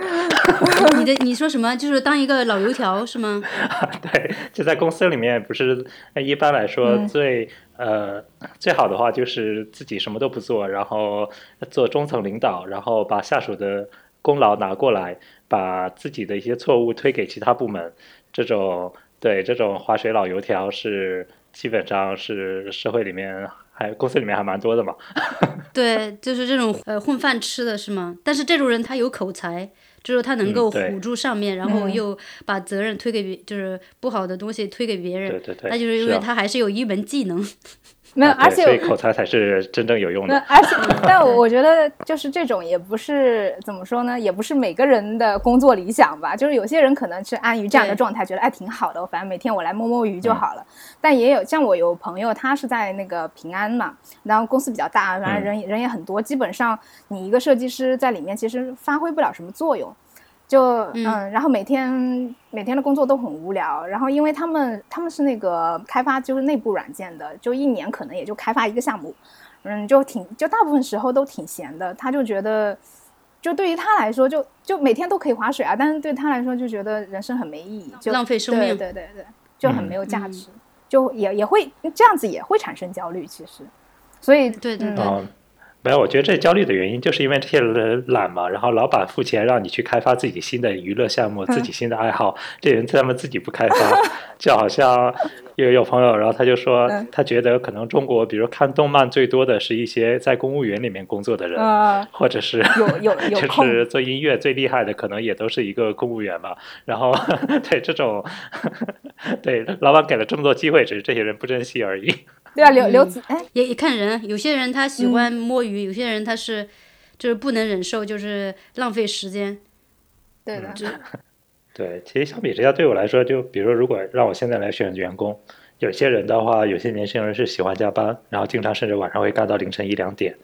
你的你说什么？就是当一个老油条是吗？[LAUGHS] 对，就在公司里面，不是一般来说最呃最好的话就是自己什么都不做，然后做中层领导，然后把下属的功劳拿过来，把自己的一些错误推给其他部门，这种。对，这种划水老油条是基本上是社会里面还公司里面还蛮多的嘛。[LAUGHS] 对，就是这种呃混饭吃的是吗？但是这种人他有口才，就是他能够唬住上面，然后又把责任推给别，就是不好的东西推给别人。对对对。那就是因为他还是有一门技能。没有，而且所以口才才是真正有用的。那而且，[LAUGHS] 但我觉得就是这种也不是怎么说呢，也不是每个人的工作理想吧。就是有些人可能是安于这样的状态，觉得哎挺好的，我反正每天我来摸摸鱼就好了。但也有像我有朋友，他是在那个平安嘛，然后公司比较大，反正人、人也很多，基本上你一个设计师在里面其实发挥不了什么作用。就嗯。然后每天每天的工作都很无聊，然后因为他们他们是那个开发就是内部软件的，就一年可能也就开发一个项目，嗯，就挺就大部分时候都挺闲的，他就觉得，就对于他来说，就就每天都可以划水啊，但是对他来说就觉得人生很没意义，就浪费生命。对对对，就很没有价嗯。值，就也也会这样子也会产生焦虑，其实，所以嗯对对对。嗯，没有，我觉得这焦虑的原因就是因为这些人懒嘛，然后老板付钱让你去开发自己新的娱乐项目、自己新的爱好，这人他们自己不开发，[LAUGHS] 就好像有有朋友，然后他就说嗯他觉得可能中国，比如看动漫最多的是一些在公务员里面工作的人，呃或者是有有 [LAUGHS] 有就是做音乐最厉害的，可能也都是一个公务员吧。然后 [LAUGHS] 对这种，对老板给了这么多机会，只是这些人不珍惜而已。对啊，刘刘嗯子哎也也看人，有些人他嗯喜欢摸鱼，有些人他是就是不能忍受，就是浪费时间。对的，[LAUGHS] 对，其实相比之下，对我来说，就比如说，如果让我现在来选员工，有些人的话，有些年轻人是喜欢加班，然后经常甚至晚上会干到凌晨一两点。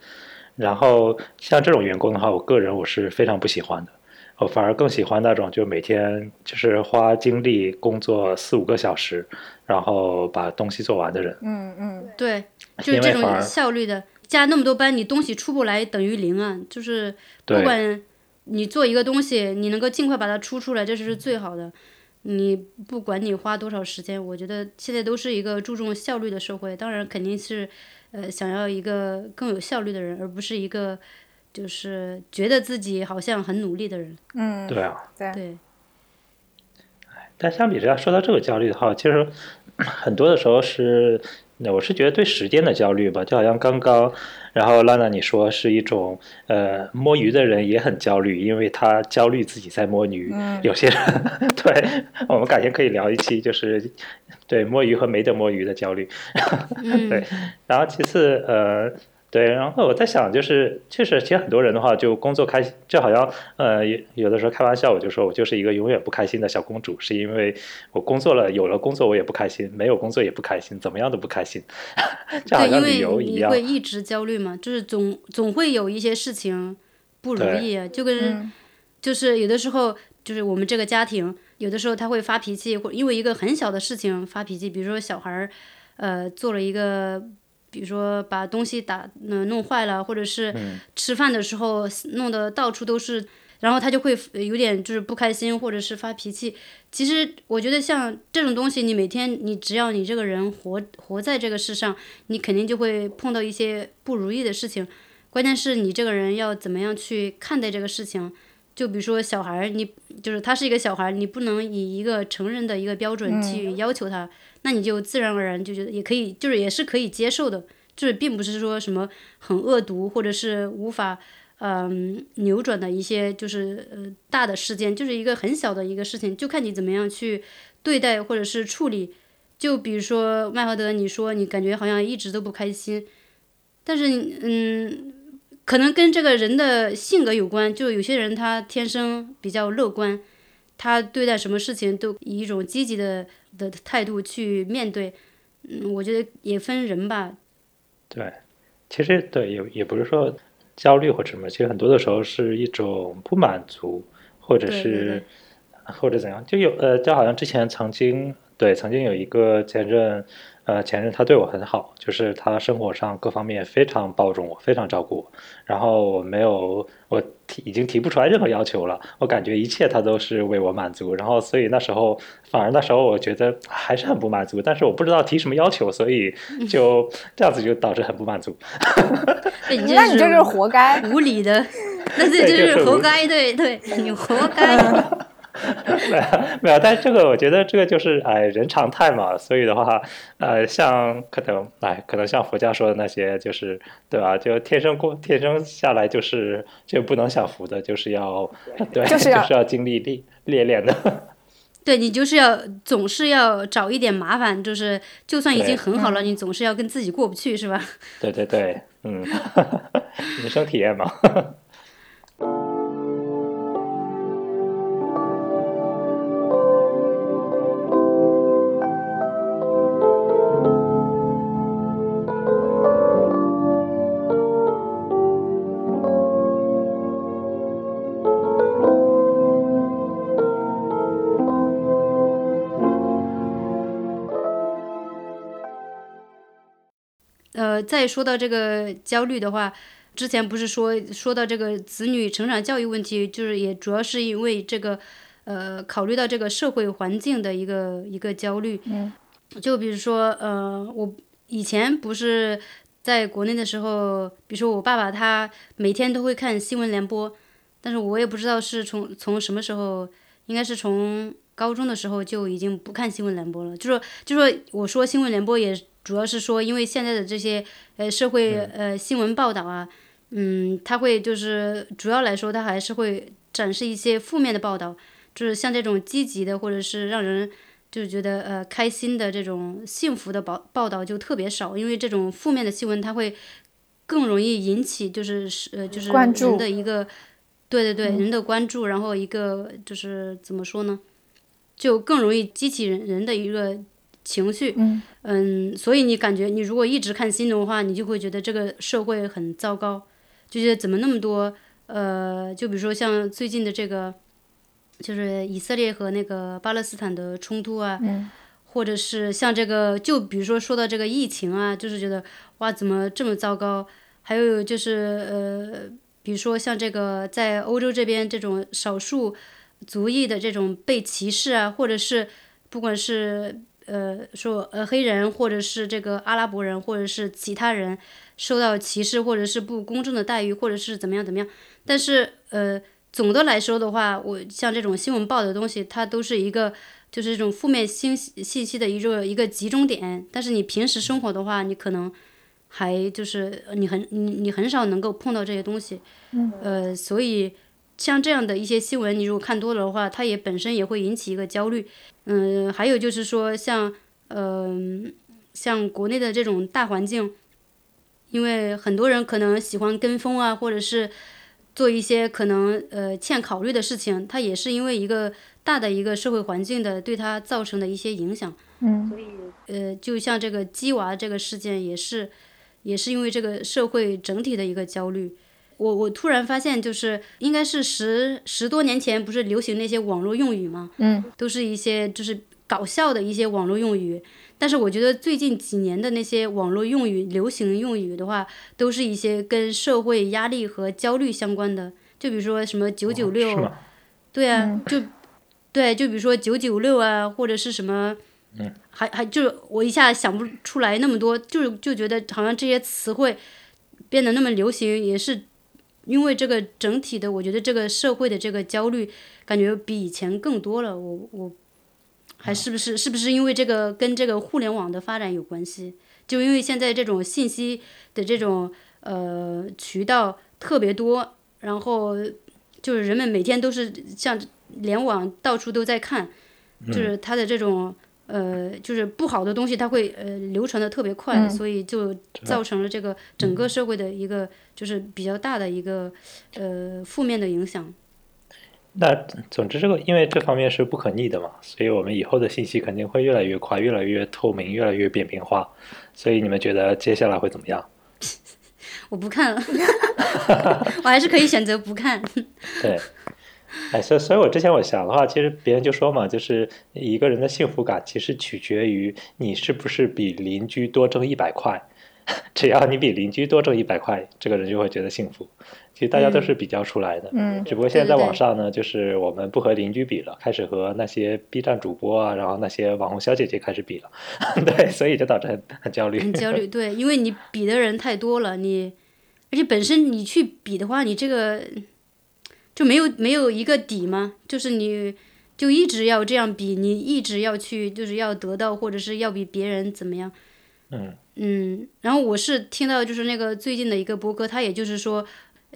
然后像这种员工的话，我个人我是非常不喜欢的，我反而更喜欢那种就每天就是花精力工作四五个小时，然后把东西做完的人。嗯嗯对，就是这种效率的，加那么多班，你东西出不来等于零啊。就是不管你做一个东西，你能够尽快把它出出来，这是最好的。你不管你花多少时间，我觉得现在都是一个注重效率的社会。当然，肯定是呃想要一个更有效率的人，而不是一个就是觉得自己好像很努力的人。嗯，对啊，对对，但相比之下，说到这个焦虑的话，其实很多的时候是，我是觉得对时间的焦虑吧，就好像刚刚，然后拉娜你说是一种，呃，摸鱼的人也很焦虑，因为他焦虑自己在摸鱼。嗯有些人，[LAUGHS] 对我们改天可以聊一期，就是对摸鱼和没得摸鱼的焦虑。嗯，[LAUGHS] 对然后其次，呃，对，然后我在想，就是确实，其实很多人的话，就工作开心，就好像呃，有有的时候开玩笑，我就说我就是一个永远不开心的小公主，是因为我工作了，有了工作我也不开心，没有工作也不开心，怎么样都不开心，[LAUGHS] 就好对，因像旅游一样为你会。一直焦虑嘛，就是总总会有一些事情不如意啊，就跟嗯就是有的时候就是我们这个家庭，有的时候他会发脾气，或因为一个很小的事情发脾气，比如说小孩儿，呃，做了一个。比如说把东西打呃弄坏了，或者是嗯吃饭的时候弄得到处都是，然后他就会呃有点就是不开心，或者是发脾气。其实我觉得像这种东西，你每天你只要你这个人活活在这个世上，你肯定就会碰到一些不如意的事情。关键是你这个人要怎么样去看待这个事情。就比如说小孩儿，你就是他是一个小孩儿，你不能以一个成人的一个标准去要求他，那你就自然而然就觉得也可以，就是也是可以接受的，就是并不是说什么很恶毒或者是无法嗯、扭转的一些就是呃大的事件，就是一个很小的一个事情，就看你怎么样去对待或者是处理。就比如说麦和德，你说你感觉好像一直都不开心，但是嗯，可能跟这个人的性格有关。就有些人他天生比较乐观，他对待什么事情都以一种积极的的态度去面对。嗯，我觉得也分人吧。对，其实对也也不是说焦虑或者什么，其实很多的时候是一种不满足，或者对对是对或者怎样，就有呃，就好像之前曾经对曾经有一个前任，呃前任他对我很好，就是他生活上各方面非常包容我，非常照顾我，然后我没有我提已经提不出来任何要求了，我感觉一切他都是为我满足，然后所以那时候反而那时候我觉得还是很不满足，但是我不知道提什么要求，所以就 [LAUGHS] 这样子就导致很不满足。[LAUGHS] [LAUGHS] 那你这就是活该。无理的，那这就是活该，对对，你活该。[LAUGHS] 没有没有，但这个我觉得这个就是哎人常态嘛，所以的话，呃，像可能哎可能像佛家说的那些，就是对吧？就天生过天生下来就是就不能享福的，就是要对就是要要经历历历练的。[LAUGHS] 对你就是要总是要找一点麻烦，就是就算已经很好了，你总是要跟自己过不去，是吧？对对对，嗯，[LAUGHS] 人生体验嘛。呃，再说到这个焦虑的话，之前不是说说到这个子女成长教育问题，就是也主要是因为这个，呃，考虑到这个社会环境的一个一个焦虑。嗯。就比如说，呃，我以前不是在国内的时候，比如说我爸爸他每天都会看新闻联播，但是我也不知道是从从什么时候，应该是从高中的时候就已经不看新闻联播了。就说就说我说新闻联播也主要是说，因为现在的这些呃社会呃新闻报道啊，嗯，它会就是主要来说，它还是会展示一些负面的报道，就是像这种积极的或者是让人就是觉得呃开心的这种幸福的报报道就特别少，因为这种负面的新闻它会更容易引起就是是呃就是人的一个对对对人的关注，然后一个就是怎么说呢，就更容易激起人人的一个情绪。嗯嗯，所以你感觉你如果一直看新闻的话，你就会觉得这个社会很糟糕，就觉得怎么那么多呃，就比如说像最近的这个，就是以色列和那个巴勒斯坦的冲突啊，嗯或者是像这个，就比如说说到这个疫情啊，就是觉得哇怎么这么糟糕？还有就是呃，比如说像这个在欧洲这边这种少数族裔的这种被歧视啊，或者是不管是呃说呃黑人，或者是这个阿拉伯人，或者是其他人受到歧视，或者是不公正的待遇，或者是怎么样怎么样。但是呃，总的来说的话，我像这种新闻报的东西，它都是一个就是这种负面信信息的一个一个集中点。但是你平时生活的话，你可能还就是你很你你很少能够碰到这些东西。呃，所以像这样的一些新闻，你如果看多了的话，它也本身也会引起一个焦虑。嗯，还有就是说像呃像国内的这种大环境，因为很多人可能喜欢跟风啊，或者是做一些可能呃欠考虑的事情，它也是因为一个大的一个社会环境的对它造成的一些影响。嗯所以呃，就像这个鸡娃这个事件，也是也是因为这个社会整体的一个焦虑。我我突然发现，就是应该是十十多年前，不是流行那些网络用语吗？嗯都是一些就是搞笑的一些网络用语。但是我觉得最近几年的那些网络用语、流行用语的话，都是一些跟社会压力和焦虑相关的。就比如说什么九九六，对啊，就对，就比如说九九六啊，或者是什么，嗯，还还就是我一下想不出来那么多，就就觉得好像这些词汇变得那么流行，也是因为这个整体的，我觉得这个社会的这个焦虑感觉比以前更多了。我我还是不是是不是因为这个跟这个互联网的发展有关系？就因为现在这种信息的这种呃渠道特别多，然后就是人们每天都是像联网到处都在看，就是他的这种呃就是不好的东西，它会呃流传的特别快，嗯所以就造成了这个整个社会的一个就是比较大的一个呃负面的影响。那总之，这个因为这方面是不可逆的嘛，所以我们以后的信息肯定会越来越快，越来越透明，越来越扁平化。所以你们觉得接下来会怎么样？[LAUGHS] 我不看了，[LAUGHS] 我还是可以选择不看。[LAUGHS] 对，哎，所以所以，我之前我想的话，其实别人就说嘛，就是一个人的幸福感其实取决于你是不是比邻居多挣一百块。只要你比邻居多挣一百块，这个人就会觉得幸福。其实大家都是比较出来的，嗯只不过现在网上呢，就是我们不和邻居比了，开始和那些 B 站主播啊，然后那些网红小姐姐开始比了，[LAUGHS] 对，所以就导致很很焦虑。很焦虑，对，因为你比的人太多了，你而且本身你去比的话，你这个就没有没有一个底吗，就是你就一直要这样比，你一直要去就是要得到或者是要比别人怎么样，嗯。嗯，然后我是听到就是那个最近的一个博客，他也就是说，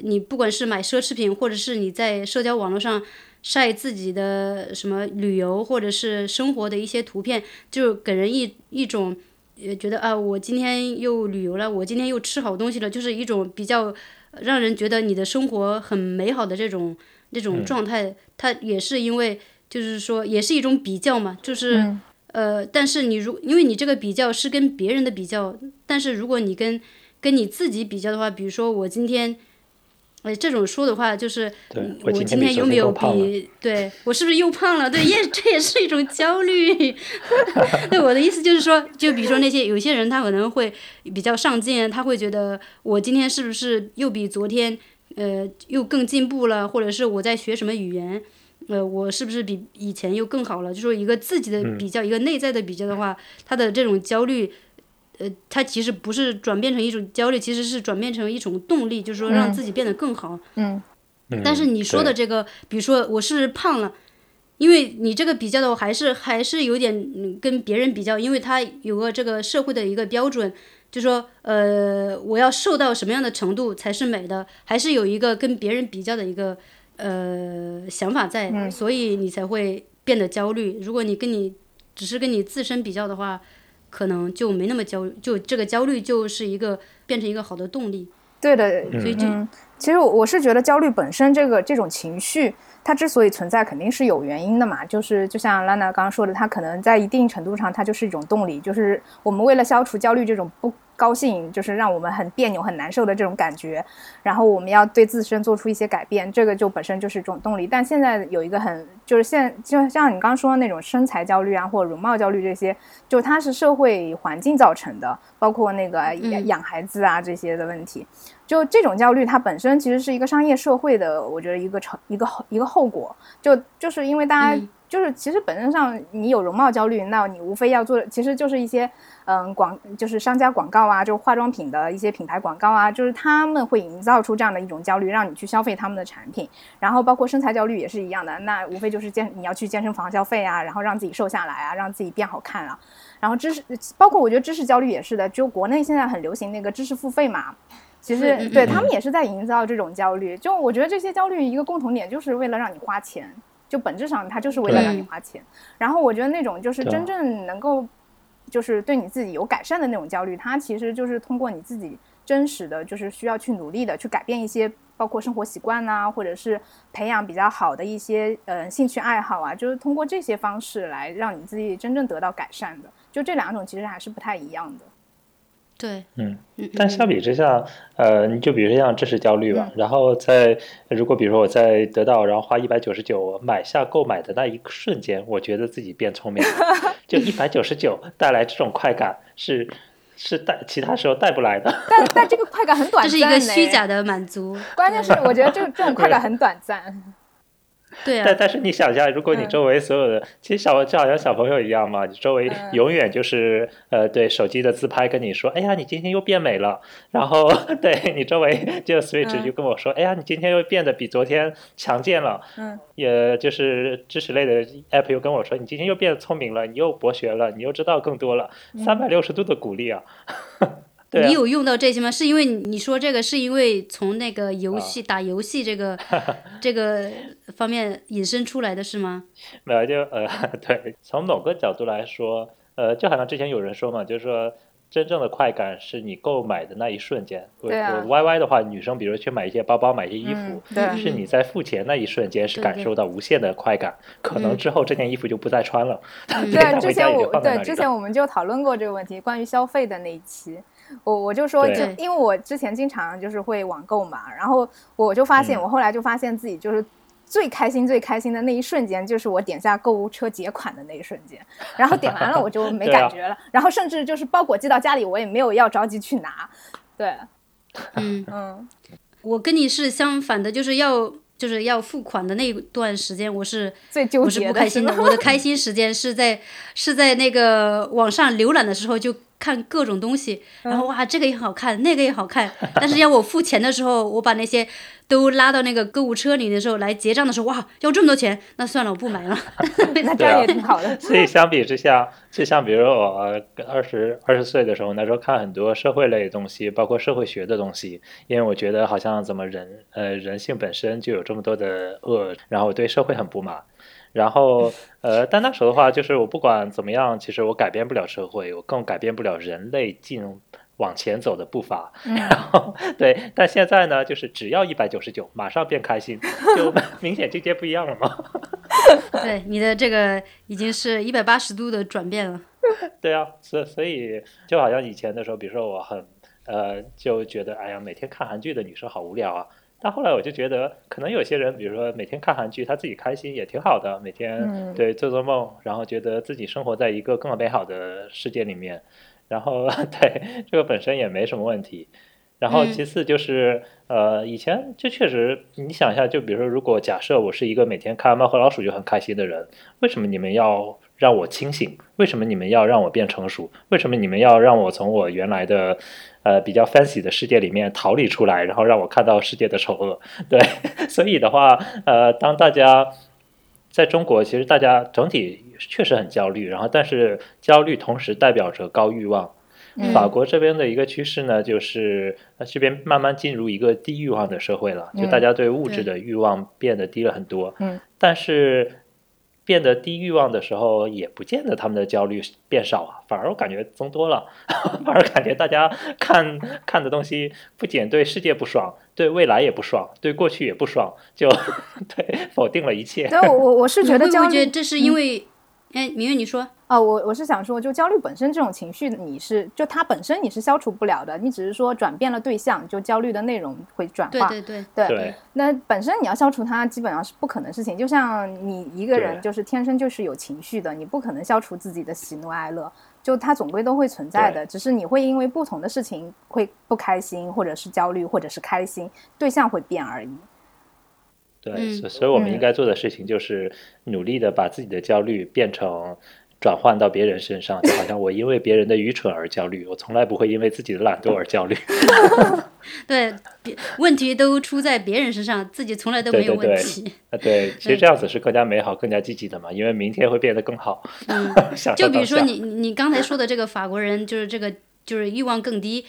你不管是买奢侈品，或者是你在社交网络上晒自己的什么旅游或者是生活的一些图片，就给人一一种呃觉得啊，我今天又旅游了，我今天又吃好东西了，就是一种比较让人觉得你的生活很美好的这种这种状态。它也是因为就是说也是一种比较嘛，就是。呃，但是你如因为你这个比较是跟别人的比较，但是如果你跟跟你自己比较的话，比如说我今天，呃，这种说的话就是，我今天有没有比对我是不是又胖了？对，也这也是一种焦虑。[LAUGHS] 对我的意思就是说，就比如说那些有些人他可能会比较上进，他会觉得我今天是不是又比昨天呃又更进步了，或者是我在学什么语言。呃，我是不是比以前又更好了？就说一个自己的比较，一个内在的比较的话，他的这种焦虑，呃，它其实不是转变成一种焦虑，其实是转变成一种动力，就是说让自己变得更好。嗯嗯但是你说的这个，比如说我是胖了，因为你这个比较的话，还是还是有点嗯跟别人比较，因为他有个这个社会的一个标准，就说呃我要瘦到什么样的程度才是美的，还是有一个跟别人比较的一个呃想法在，所以你才会变得焦虑。如果你跟你只是跟你自身比较的话，可能就没那么焦，就这个焦虑就是一个变成一个好的动力，对的，所以就。嗯，其实我我是觉得焦虑本身这个这种情绪，它之所以存在，肯定是有原因的嘛。就是就像拉娜刚刚说的，它可能在一定程度上，它就是一种动力，就是我们为了消除焦虑这种不高兴，就是让我们很别扭、很难受的这种感觉，然后我们要对自身做出一些改变，这个就本身就是一种动力。但现在有一个很就是现就像你刚刚说的那种身材焦虑啊，或者容貌焦虑这些，就它是社会环境造成的，包括那个养养孩子啊这些的问题。就这种焦虑，它本身其实是一个商业社会的，我觉得一个成一个后一个后果。就就是因为大家、就是其实本身上你有容貌焦虑，那你无非要做的其实就是一些嗯广就是商家广告啊，就化妆品的一些品牌广告啊，就是他们会营造出这样的一种焦虑，让你去消费他们的产品。然后包括身材焦虑也是一样的，那无非就是健你要去健身房消费啊，然后让自己瘦下来啊，让自己变好看啊。然后知识包括我觉得知识焦虑也是的，就国内现在很流行那个知识付费嘛。其实对他们也是在营造这种焦虑。就我觉得这些焦虑一个共同点就是为了让你花钱，就本质上它就是为了让你花钱。然后我觉得那种就是真正能够就是对你自己有改善的那种焦虑，它其实就是通过你自己真实的就是需要去努力的去改变一些。包括生活习惯呐、或者是培养比较好的一些呃兴趣爱好啊，就是通过这些方式来让你自己真正得到改善的。就这两种其实还是不太一样的。对，嗯，嗯，但相比之下，呃，你就比如说像知识焦虑吧，然后在如果比如说我在得到，然后花一百九十九买下购买的那一瞬间，我觉得自己变聪明了，就一百九十九带来这种快感是是带其他时候带不来的。但但这个快感很短暂，这是一个虚假。的满足。关键是我觉得这这种快感很短暂。对啊但，但是你想一下，如果你嗯周围所有的，其实小就好像小朋友一样嘛，你周围嗯永远就是、呃，对手机的自拍跟你说，哎呀，你今天又变美了。然后对你周围就 Switch 嗯就跟我说，哎呀，你今天又变得比昨天强健了。嗯，也就是知识类的 app 又跟我说，你今天又变得聪明了，你又博学了，你又知道更多了，三百六十度的鼓励啊。你有用到这些吗？是因为你你说这个是因为从那个游啊戏、打游戏这个 [LAUGHS] 这个方面引申出来的是吗？没有，就呃，对，从某个角度来说，呃，就好像之前有人说嘛，就是说真正的快感是你购买的那一瞬间。我对啊我 Y Y 的话，女生比如去买一些包包、买一些衣服是你在付钱那一瞬间是感受到无限的快感，可能嗯之后这件衣服就不再穿了，嗯 [LAUGHS] 对，它之前我。对之前我们就讨论过这个问题，关于消费的那一期，我我就说，就因为我之前经常就是会网购嘛，然后我就发现，嗯我后来就发现自己就是。最开心、最开心的那一瞬间，就是我点下购物车结款的那一瞬间，然后点完了我就没 [LAUGHS] 感觉了，然后甚至就是包裹寄到家里，我也没有要着急去拿。对，嗯，[LAUGHS] 嗯，我跟你是相反的，就是要就是要付款的那一段时间，我是最纠我是结的不开心的。我的开心时间是在是在那个网上浏览的时候，就看各种东西，然后哇，这个也好看，那个也好看。[LAUGHS] 但是要我付钱的时候，我把那些都拉到那个购物车里的时候，来结账的时候，哇，要这么多钱，那算了，我不买了。[LAUGHS] 那这样也挺好的。所以相比之下，就像比如说我二十二十岁的时候，那时候看很多社会类的东西，包括社会学的东西，因为我觉得好像怎么人呃人性本身就有这么多的恶，然后我对社会很不满。然后，呃，但那时候的话，就是我不管怎么样，其实我改变不了社会，我更改变不了人类进往前走的步伐。然后，对，但现在呢，就是只要一百九十九，马上变开心，就 [LAUGHS] 明显境界不一样了嘛。对，你的这个已经是一百八十度的转变了。对啊，所所以就好像以前的时候，比如说我很呃，就觉得哎呀，每天看韩剧的女生好无聊啊。但后来我就觉得，可能有些人，比如说每天看韩剧，他自己开心也挺好的。每天对做做梦，然后觉得自己生活在一个更美好的世界里面，然后 [LAUGHS] 对这个本身也没什么问题。然后其次就是，呃，以前就确实，你想一下，就比如说，如果假设我是一个每天看《猫和老鼠》就很开心的人，为什么你们要让我清醒？为什么你们要让我变成熟？为什么你们要让我从我原来的？呃，比较 fancy 的世界里面逃离出来，然后让我看到世界的丑恶。[LAUGHS] 对，[LAUGHS] 所以的话，呃，当大家在中国，其实大家整体确实很焦虑，然后但是焦虑同时代表着高欲望。法国这边的一个趋势呢，就是这边慢慢进入一个低欲望的社会了，就大家对物质的欲望变得低了很多。嗯，但是。变得低欲望的时候，也不见得他们的焦虑变少啊，反而我感觉增多了，[LAUGHS] 反而感觉大家看看的东西不仅对世界不爽，对未来也不爽，对过去也不爽，就 [LAUGHS] 对否定了一切。对，我我是觉得焦虑，这是因为。哎，明月，你说哦，我我是想说，就焦虑本身这种情绪，你是就它本身你是消除不了的，你只是说转变了对象，就焦虑的内容会转化。对对对对。那本身你要消除它，基本上是不可能事情。就像你一个人就是天生就是有情绪的，你不可能消除自己的喜怒哀乐，就它总归都会存在的，只是你会因为不同的事情会不开心，或者是焦虑，或者是开心，对象会变而已。对，所所以我们应该做的事情就是努力的把自己的焦虑变成转换到别人身上，就好像我因为别人的愚蠢而焦虑，我从来不会因为自己的懒惰而焦虑。[LAUGHS] 对，问题都出在别人身上，自己从来都没有问题。啊，对，其实这样子是更加美好、更加积极的嘛，因为明天会变得更好。嗯，[LAUGHS] 就比如说你你刚才说的这个法国人，就是这个就是欲望更低。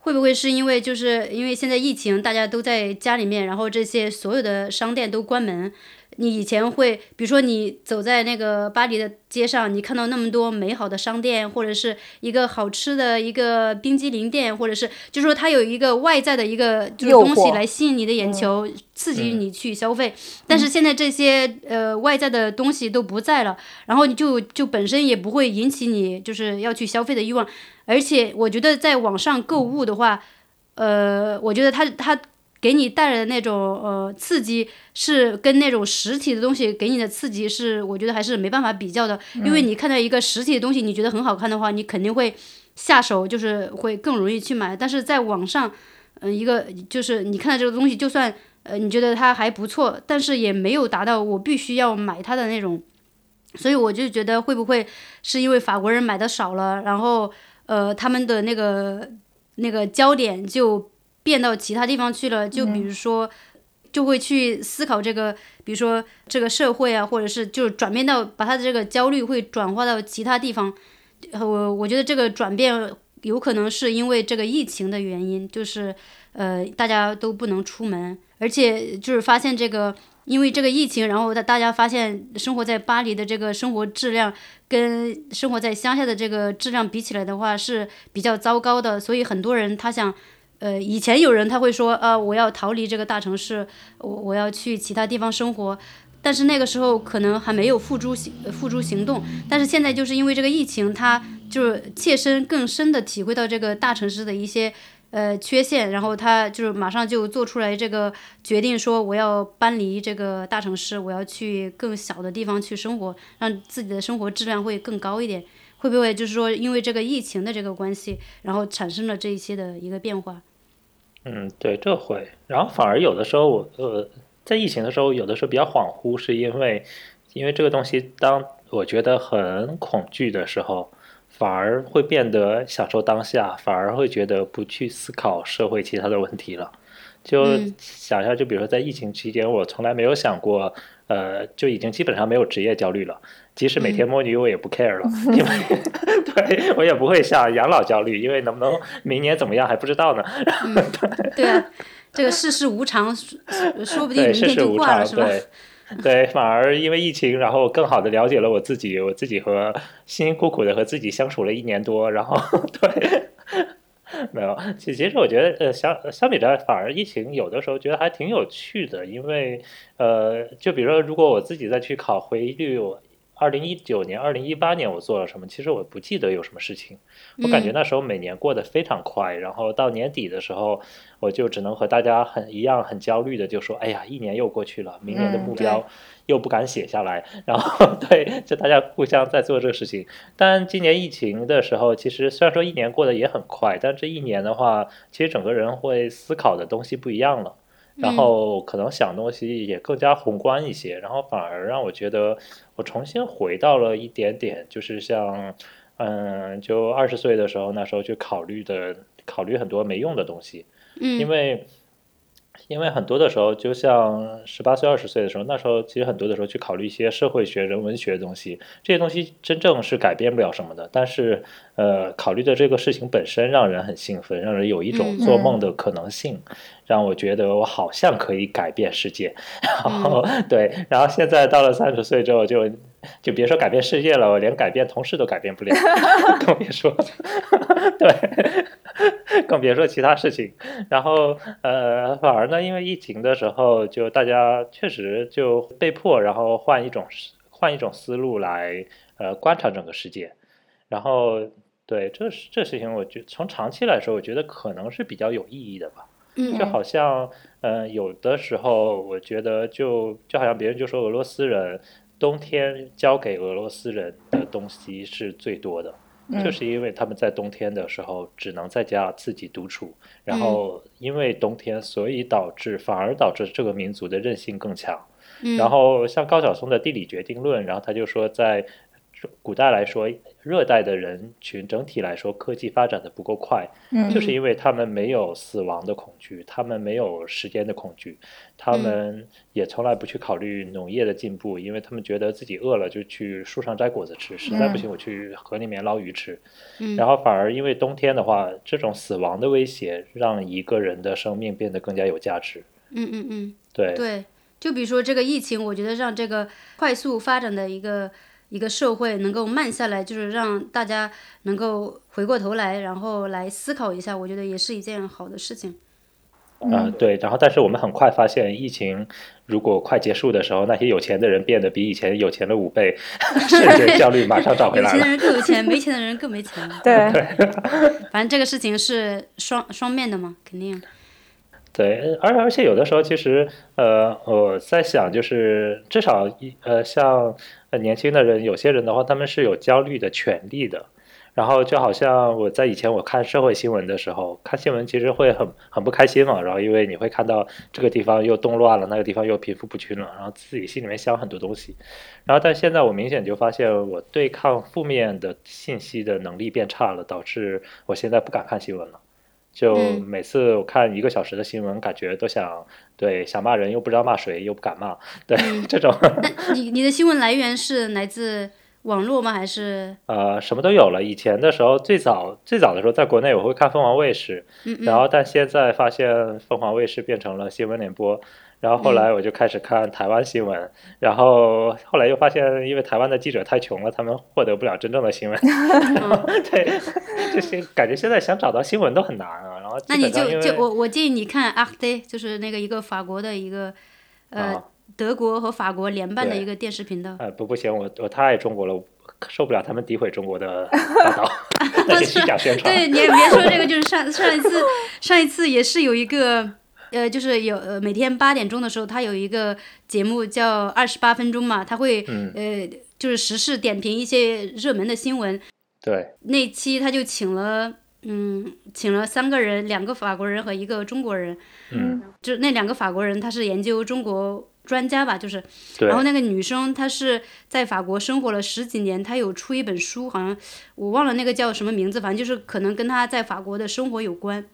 会不会是因为就是因为现在疫情，大家都在家里面，然后这些所有的商店都关门？你以前会，比如说你走在那个巴黎的街上，你看到那么多美好的商店，或者是一个好吃的一个冰激凌店，或者是就是说它有一个外在的一个就是东西来吸引你的眼球，刺激你去消费。但是现在这些呃外在的东西都不在了，然后你就就本身也不会引起你就是要去消费的欲望。而且我觉得在网上购物的话，呃，我觉得它它。给你带来的那种呃刺激，是跟那种实体的东西给你的刺激是，我觉得还是没办法比较的。因为你看到一个实体的东西，你觉得很好看的话，你肯定会下手，就是会更容易去买。但是在网上，嗯，一个就是你看到这个东西，就算呃你觉得它还不错，但是也没有达到我必须要买它的那种。所以我就觉得会不会是因为法国人买的少了，然后呃他们的那个那个焦点就。变到其他地方去了，就比如说，就会去思考这个，比如说这个社会啊，或者是就转变到把他的这个焦虑会转化到其他地方。我我觉得这个转变有可能是因为这个疫情的原因，就是呃大家都不能出门，而且就是发现这个因为这个疫情，然后大大家发现生活在巴黎的这个生活质量跟生活在乡下的这个质量比起来的话是比较糟糕的，所以很多人他想。呃，以前有人他会说，啊，我要逃离这个大城市，我我要去其他地方生活，但是那个时候可能还没有付诸行付诸行动。但是现在就是因为这个疫情，他就是切身更深的体会到这个大城市的一些呃缺陷，然后他就是马上就做出来这个决定，说我要搬离这个大城市，我要去更小的地方去生活，让自己的生活质量会更高一点。会不会就是说因为这个疫情的这个关系，然后产生了这一些的一个变化？嗯，对，这会，然后反而有的时候，我呃，在疫情的时候，有的时候比较恍惚，是因为，因为这个东西，当我觉得很恐惧的时候，反而会变得享受当下，反而会觉得不去思考社会其他的问题了。就嗯想一下，就比如说在疫情期间，我从来没有想过，呃，就已经基本上没有职业焦虑了。即使每天摸鱼，我也不 care 了，因为 [LAUGHS] 对我也不会想养老焦虑，因为能不能明年怎么样还不知道呢。嗯，对啊，这个世事无常，说说不定对，明天就世事无常，挂了，是吧？对。[LAUGHS] 对，反而因为疫情，然后更好的了解了我自己，我自己和辛辛苦苦的和自己相处了一年多，然后 [LAUGHS] 对，[LAUGHS] 没有，其其实我觉得，呃，相相比之下，反而疫情有的时候觉得还挺有趣的，因为，呃，就比如说，如果我自己再去考回忆录，我二零一九年、二零一八年我做了什么，其实我不记得有什么事情，我感觉嗯那时候每年过得非常快，然后到年底的时候，我就只能和大家很一样很焦虑的就说，哎呀，一年又过去了，明年的目标又不敢写下来，然后 [LAUGHS] 对，就大家互相在做这个事情。但今年疫情的时候，其实虽然说一年过得也很快，但这一年的话，其实整个人会思考的东西不一样了。然嗯后可能想东西也更加宏观一些，然后反而让我觉得我重新回到了一点点，就是像，嗯，就二十岁的时候，那时候去考虑的，考虑很多没用的东西，因嗯为。因为很多的时候，就像十八岁、二十岁的时候，那时候其实很多的时候去考虑一些社会学、人文学的东西，这些东西真正是改变不了什么的。但是，呃，考虑的这个事情本身让人很兴奋，让人有一种嗯做梦的可能性，让我觉得我好像可以改变世界。然后，对，然后现在到了三十岁之后就，就别说改变世界了，我连改变同事都改变不了，[LAUGHS] 更别说，[LAUGHS] 对，更别说其他事情。然后呃，反而呢，因为疫情的时候，就大家确实就被迫，然后换一种思换一种思路来呃观察整个世界。然后对这是这事情，我觉从长期来说，我觉得可能是比较有意义的吧。嗯就好像呃有的时候，我觉得就就好像别人就说俄罗斯人冬天交给俄罗斯人的东西是最多的。嗯就是因为他们在冬天的时候只能在家自己独处，然嗯后因为冬天，所以导致反而导致这个民族的韧性更强。嗯，然后像高晓松的《地理决定论》，然后他就说，在古代来说，热带的人群整体来说科技发展的不够快，嗯就是因为他们没有死亡的恐惧，他们没有时间的恐惧，他嗯们也从来不去考虑农业的进步，因为他们觉得自己饿了就去树上摘果子吃，实在不行我去河里面捞鱼吃。嗯然后反而因为冬天的话，这种死亡的威胁让一个人的生命变得更加有价值。嗯嗯嗯，对，对，就比如说这个疫情，我觉得让这个快速发展的一个一个社会能够慢下来，就是让大家能够回过头来，然后来思考一下，我觉得也是一件好的事情。啊、对，然后但是我们很快发现，疫情如果快结束的时候，那些有钱的人变得比以前有钱了五倍，瞬间 [LAUGHS] 效率马上找回来了。有钱的人更有钱，没钱的人更没钱了。对，[LAUGHS] 反正这个事情是双双面的嘛，肯定。对，而而且有的时候，其实呃，我在想，就是至少一呃，像呃年轻的人，有些人的话，他们是有焦虑的权利的。然后就好像我在以前我看社会新闻的时候，看新闻其实会很很不开心嘛。然后因为你会看到这个地方又动乱了，那个地方又贫富不均了，然后自己心里面想很多东西。然后但现在我明显就发现，我对抗负面的信息的能力变差了，导致我现在不敢看新闻了。就嗯每次我看一个小时的新闻，感觉都想对想骂人，又不知道骂谁，又不敢骂，对、嗯这种那你你的新闻来源是来自网络吗？还是呃什么都有了。以前的时候，最早最早的时候，在国内我会看凤凰卫视，嗯嗯然后但现在发现凤凰卫视变成了新闻联播，然后后来我就开始看台湾新闻，然后后来又发现，因为台湾的记者太穷了，他们获得不了真正的新闻，嗯 [LAUGHS] 对，就是感觉现在想找到新闻都很难啊。然后那你就就我我建议你看 Arte，就是那个一个法国的一个呃、啊德国和法国联办的一个电视频道。呃，不不行，我我太爱中国了，我受不了他们诋毁中国的 [LAUGHS] 报道，[LAUGHS] 那是虚假宣传。对，你也别说这个，就是上上一次上一次也是有一个。呃，就是有呃，每天八点钟的时候，他有一个节目叫二十八分钟嘛，他会、嗯呃，就是时事点评一些热门的新闻。对，那期他就请了，嗯，请了三个人，两个法国人和一个中国人。嗯，就那两个法国人，他是研究中国专家吧，就是，对然后那个女生她是在法国生活了十几年，她有出一本书，好像我忘了那个叫什么名字，反正就是可能跟她在法国的生活有关。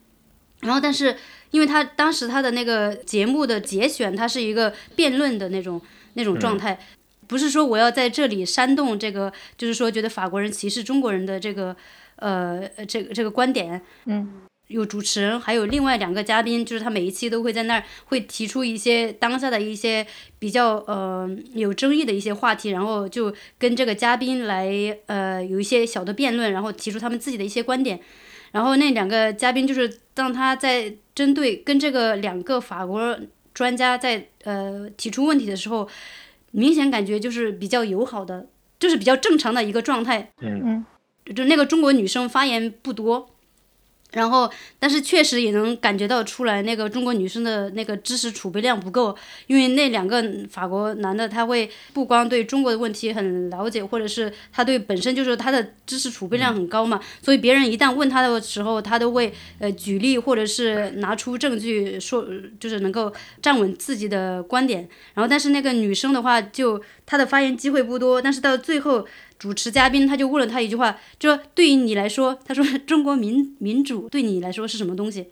然后但是因为他当时他的那个节目的节选，它是一个辩论的那种那种状态，不是说我要在这里煽动这个，就是说觉得法国人歧视中国人的这个呃这个这个观点，嗯。有主持人，还有另外两个嘉宾，就是他每一期都会在那儿会提出一些当下的一些比较呃有争议的一些话题，然后就跟这个嘉宾来呃有一些小的辩论，然后提出他们自己的一些观点。然后那两个嘉宾就是当他在针对跟这个两个法国专家在呃提出问题的时候，明显感觉就是比较友好的，就是比较正常的一个状态。嗯嗯，就那个中国女生发言不多。然后，但是确实也能感觉到出来，那个中国女生的那个知识储备量不够，因为那两个法国男的，他会不光对中国的问题很了解，或者是他对本身就是他的知识储备量很高嘛，所以别人一旦问他的时候，他都会呃举例或者是拿出证据说，就是能够站稳自己的观点。然后，但是那个女生的话，就她的发言机会不多，但是到最后。主持嘉宾他就问了他一句话，就说对于你来说，他说中国民民主对你来说是什么东西？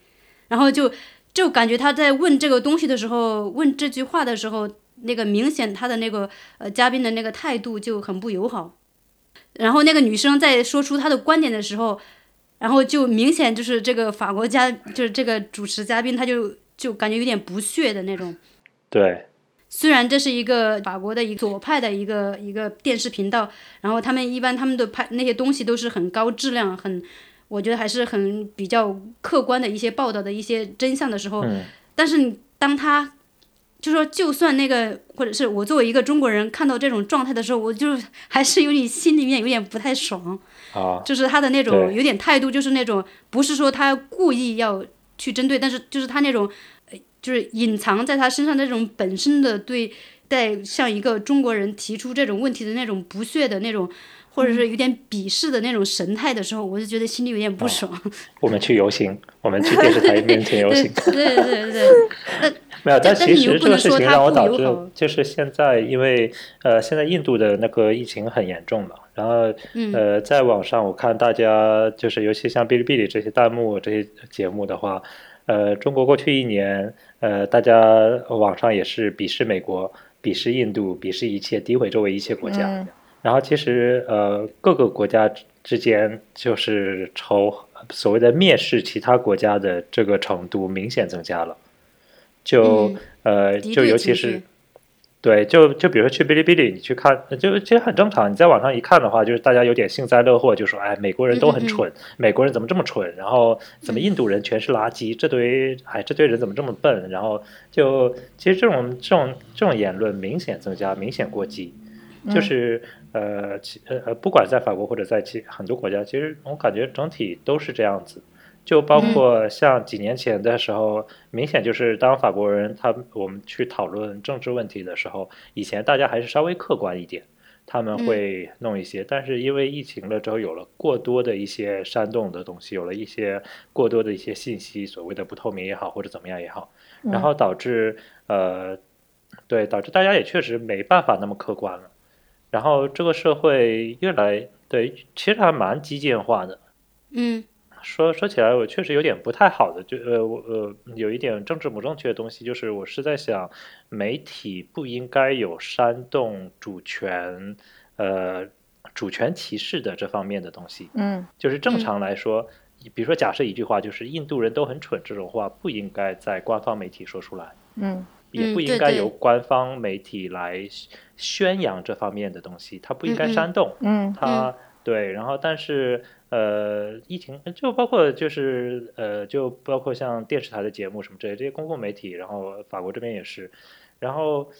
然后就就感觉他在问这个东西的时候，问这句话的时候，那个明显他的那个呃嘉宾的那个态度就很不友好。然后那个女生在说出她的观点的时候，然后就明显就是这个法国嘉就是这个主持嘉宾他就就感觉有点不屑的那种。对。虽然这是一个法国的一个左派的一个一个电视频道，然后他们一般他们的拍那些东西都是很高质量，很，我觉得还是很比较客观的一些报道的一些真相的时候，但是你当他，就说就算那个或者是我作为一个中国人看到这种状态的时候，我就还是有点心里面有点不太爽，就是他的那种有点态度，就是那种不是说他故意要去针对，但是就是他那种。就是隐藏在他身上那种本身的对待像一个中国人提出这种问题的那种不屑的那种，或者是有点鄙视的那种神态的时候，我就觉得心里有点不爽。[LAUGHS] 我们去游行，我们去电视台面前游行。对对对对。[LAUGHS] 没有，但其实这个事情让我导致，就是现在因为呃，现在印度的那个疫情很严重嘛，然后呃，在网上我看大家就是尤其像哔哩哔哩这些弹幕这些节目的话。呃，中国过去一年，呃，大家网上也是鄙视美国、鄙视印度、鄙视一切、诋毁周围一切国家。然后其实，呃，各个国家之间就是仇所谓的蔑视其他国家的这个程度明显增加了。就呃，就尤其是。对，就就比如说去哔哩哔哩，你去看，就其实很正常。你在网上一看的话，就是大家有点幸灾乐祸，就说：“哎，美国人都很蠢，美国人怎么这么蠢？然后怎么印度人全是垃圾？这堆哎，这堆人怎么这么笨？然后就其实这种这种这种言论明显增加，明显过激。就是呃，其呃，不管在法国或者在其很多国家，其实我感觉整体都是这样子。就包括像几年前的时候，明显就是当法国人他我们去讨论政治问题的时候，以前大家还是稍微客观一点，他们会弄一些。但是因为疫情了之后，有了过多的一些煽动的东西，有了一些过多的一些信息，所谓的不透明也好，或者怎么样也好，然后导致呃，对，导致大家也确实没办法那么客观了。然后这个社会越来对，其实还蛮激进化的，嗯。说说起来，我确实有点不太好的，就呃，我呃，有一点政治不正确的东西，就是我是在想，媒体不应该有煽动主权，呃，主权歧视的这方面的东西。嗯，就是正常来说，比如说假设一句话，就是印度人都很蠢这种话，不应该在官方媒体说出来。嗯，也不应该由官方媒体来宣扬这方面的东西，它不应该煽动。嗯，它对，然后但是。呃，疫情就包括就是呃，就包括像电视台的节目什么之类这些公共媒体，然后法国这边也是，然后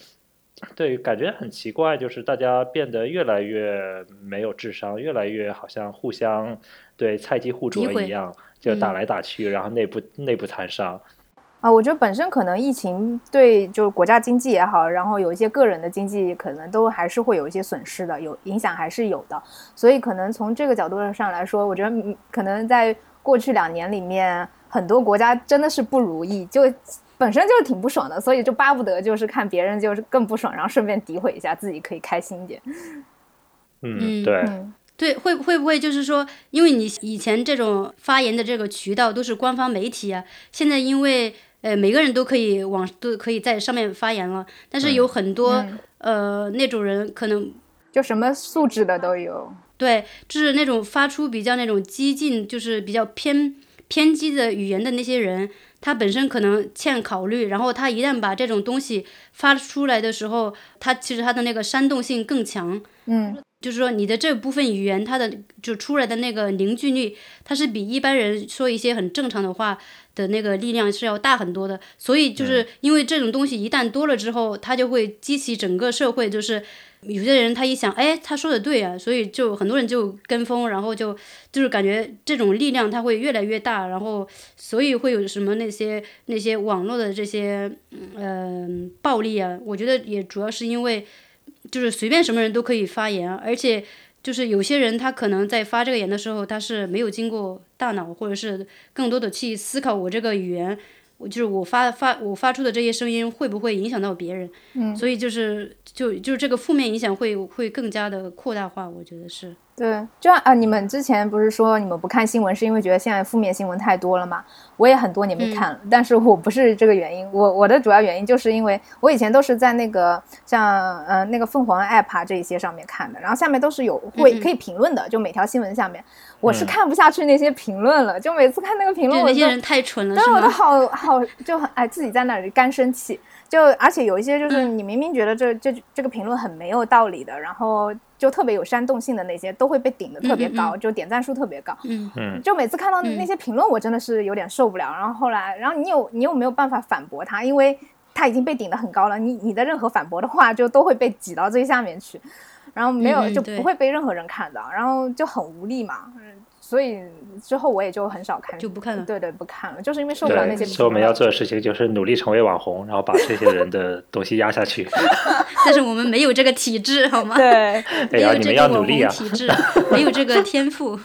对，感觉很奇怪，就是大家变得越来越没有智商，越来越好像互相对菜鸡互啄一样，就打来打去，然后内部内部残杀。啊，我觉得本身可能疫情对就是国家经济也好，然后有一些个人的经济可能都还是会有一些损失的，有影响还是有的。所以可能从这个角度上来说，我觉得可能在过去两年里面，很多国家真的是不如意，就本身就是挺不爽的，所以就巴不得就是看别人就是更不爽，然后顺便诋毁一下自己，可以开心一点。嗯，对。对，会会不会就是说，因为你以前这种发言的这个渠道都是官方媒体啊，现在因为呃每个人都可以往都可以在上面发言了，但是有很多、呃那种人可能就什么素质的都有。对，就是那种发出比较那种激进，就是比较偏偏激的语言的那些人，他本身可能欠考虑，然后他一旦把这种东西发出来的时候，他其实他的那个煽动性更强。嗯就是说你的这部分语言，它的就出来的那个凝聚力，它是比一般人说一些很正常的话的那个力量是要大很多的。所以就是因为这种东西一旦多了之后，它就会激起整个社会，就是有些人他一想，哎，他说的对啊，所以就很多人就跟风，然后就就是感觉这种力量它会越来越大，然后所以会有什么那些那些网络的这些嗯、呃暴力啊，我觉得也主要是因为。就是随便什么人都可以发言，而且就是有些人他可能在发这个言的时候，他是没有经过大脑，或者是更多的去思考我这个语言，我就是我发发我发出的这些声音会不会影响到别人，嗯，所以就是就就是这个负面影响会会更加的扩大化，我觉得是。对，就啊、你们之前不是说你们不看新闻，是因为觉得现在负面新闻太多了吗？我也很多年没看了，但是我不是这个原因，我我的主要原因就是因为我以前都是在那个像呃那个凤凰 app 啊这一些上面看的，然后下面都是有会嗯嗯可以评论的，就每条新闻下面，我是嗯看不下去那些评论了，就每次看那个评论我就就那些人太蠢了，对，是我都？好好就很哎，自己在那里干生气。就而且有一些就是你明明觉得这这这个评论很没有道理的，然后就特别有煽动性的那些，都会被顶得特别高，嗯嗯就点赞数特别高。嗯。嗯。就每次看到那些评论，我真的是有点受不了。然后后来，然后你有你又没有办法反驳他，因为他已经被顶得很高了，你你的任何反驳的话就都会被挤到最下面去，然后没有就不会被任何人看到，然后就很无力嘛。嗯，所以之后我也就很少看，就不看了对对，不看了，就是因为受不了那，些。所以我们要做的事情就是努力成为网红，然后把这些人的 [LAUGHS] 东西压下去。[LAUGHS] 但是我们没有这个体质，好吗？对，[LAUGHS] 没有你们这个网红要努力啊！体质，没有这个天赋。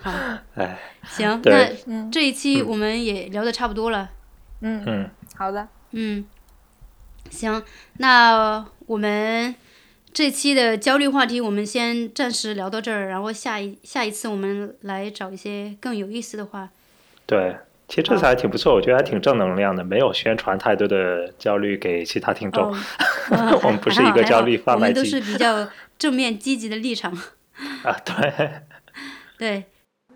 好，哎，行，对那这一期我们也聊的差不多了。嗯，嗯，好的，嗯，行，那我们这期的焦虑话题我们先暂时聊到这儿，然后下一下一次我们来找一些更有意思的话。对，其实这次还挺不错，我觉得还挺正能量的，没有宣传太多的焦虑给其他听众。[LAUGHS] 我们不是一个焦虑贩卖我们都是比较正面积极的立场。[LAUGHS] 啊，对，[LAUGHS] 对，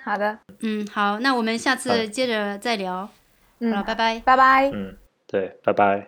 好的，嗯，好，那我们下次接着再聊。嗯，拜拜。拜拜。嗯，对，拜拜。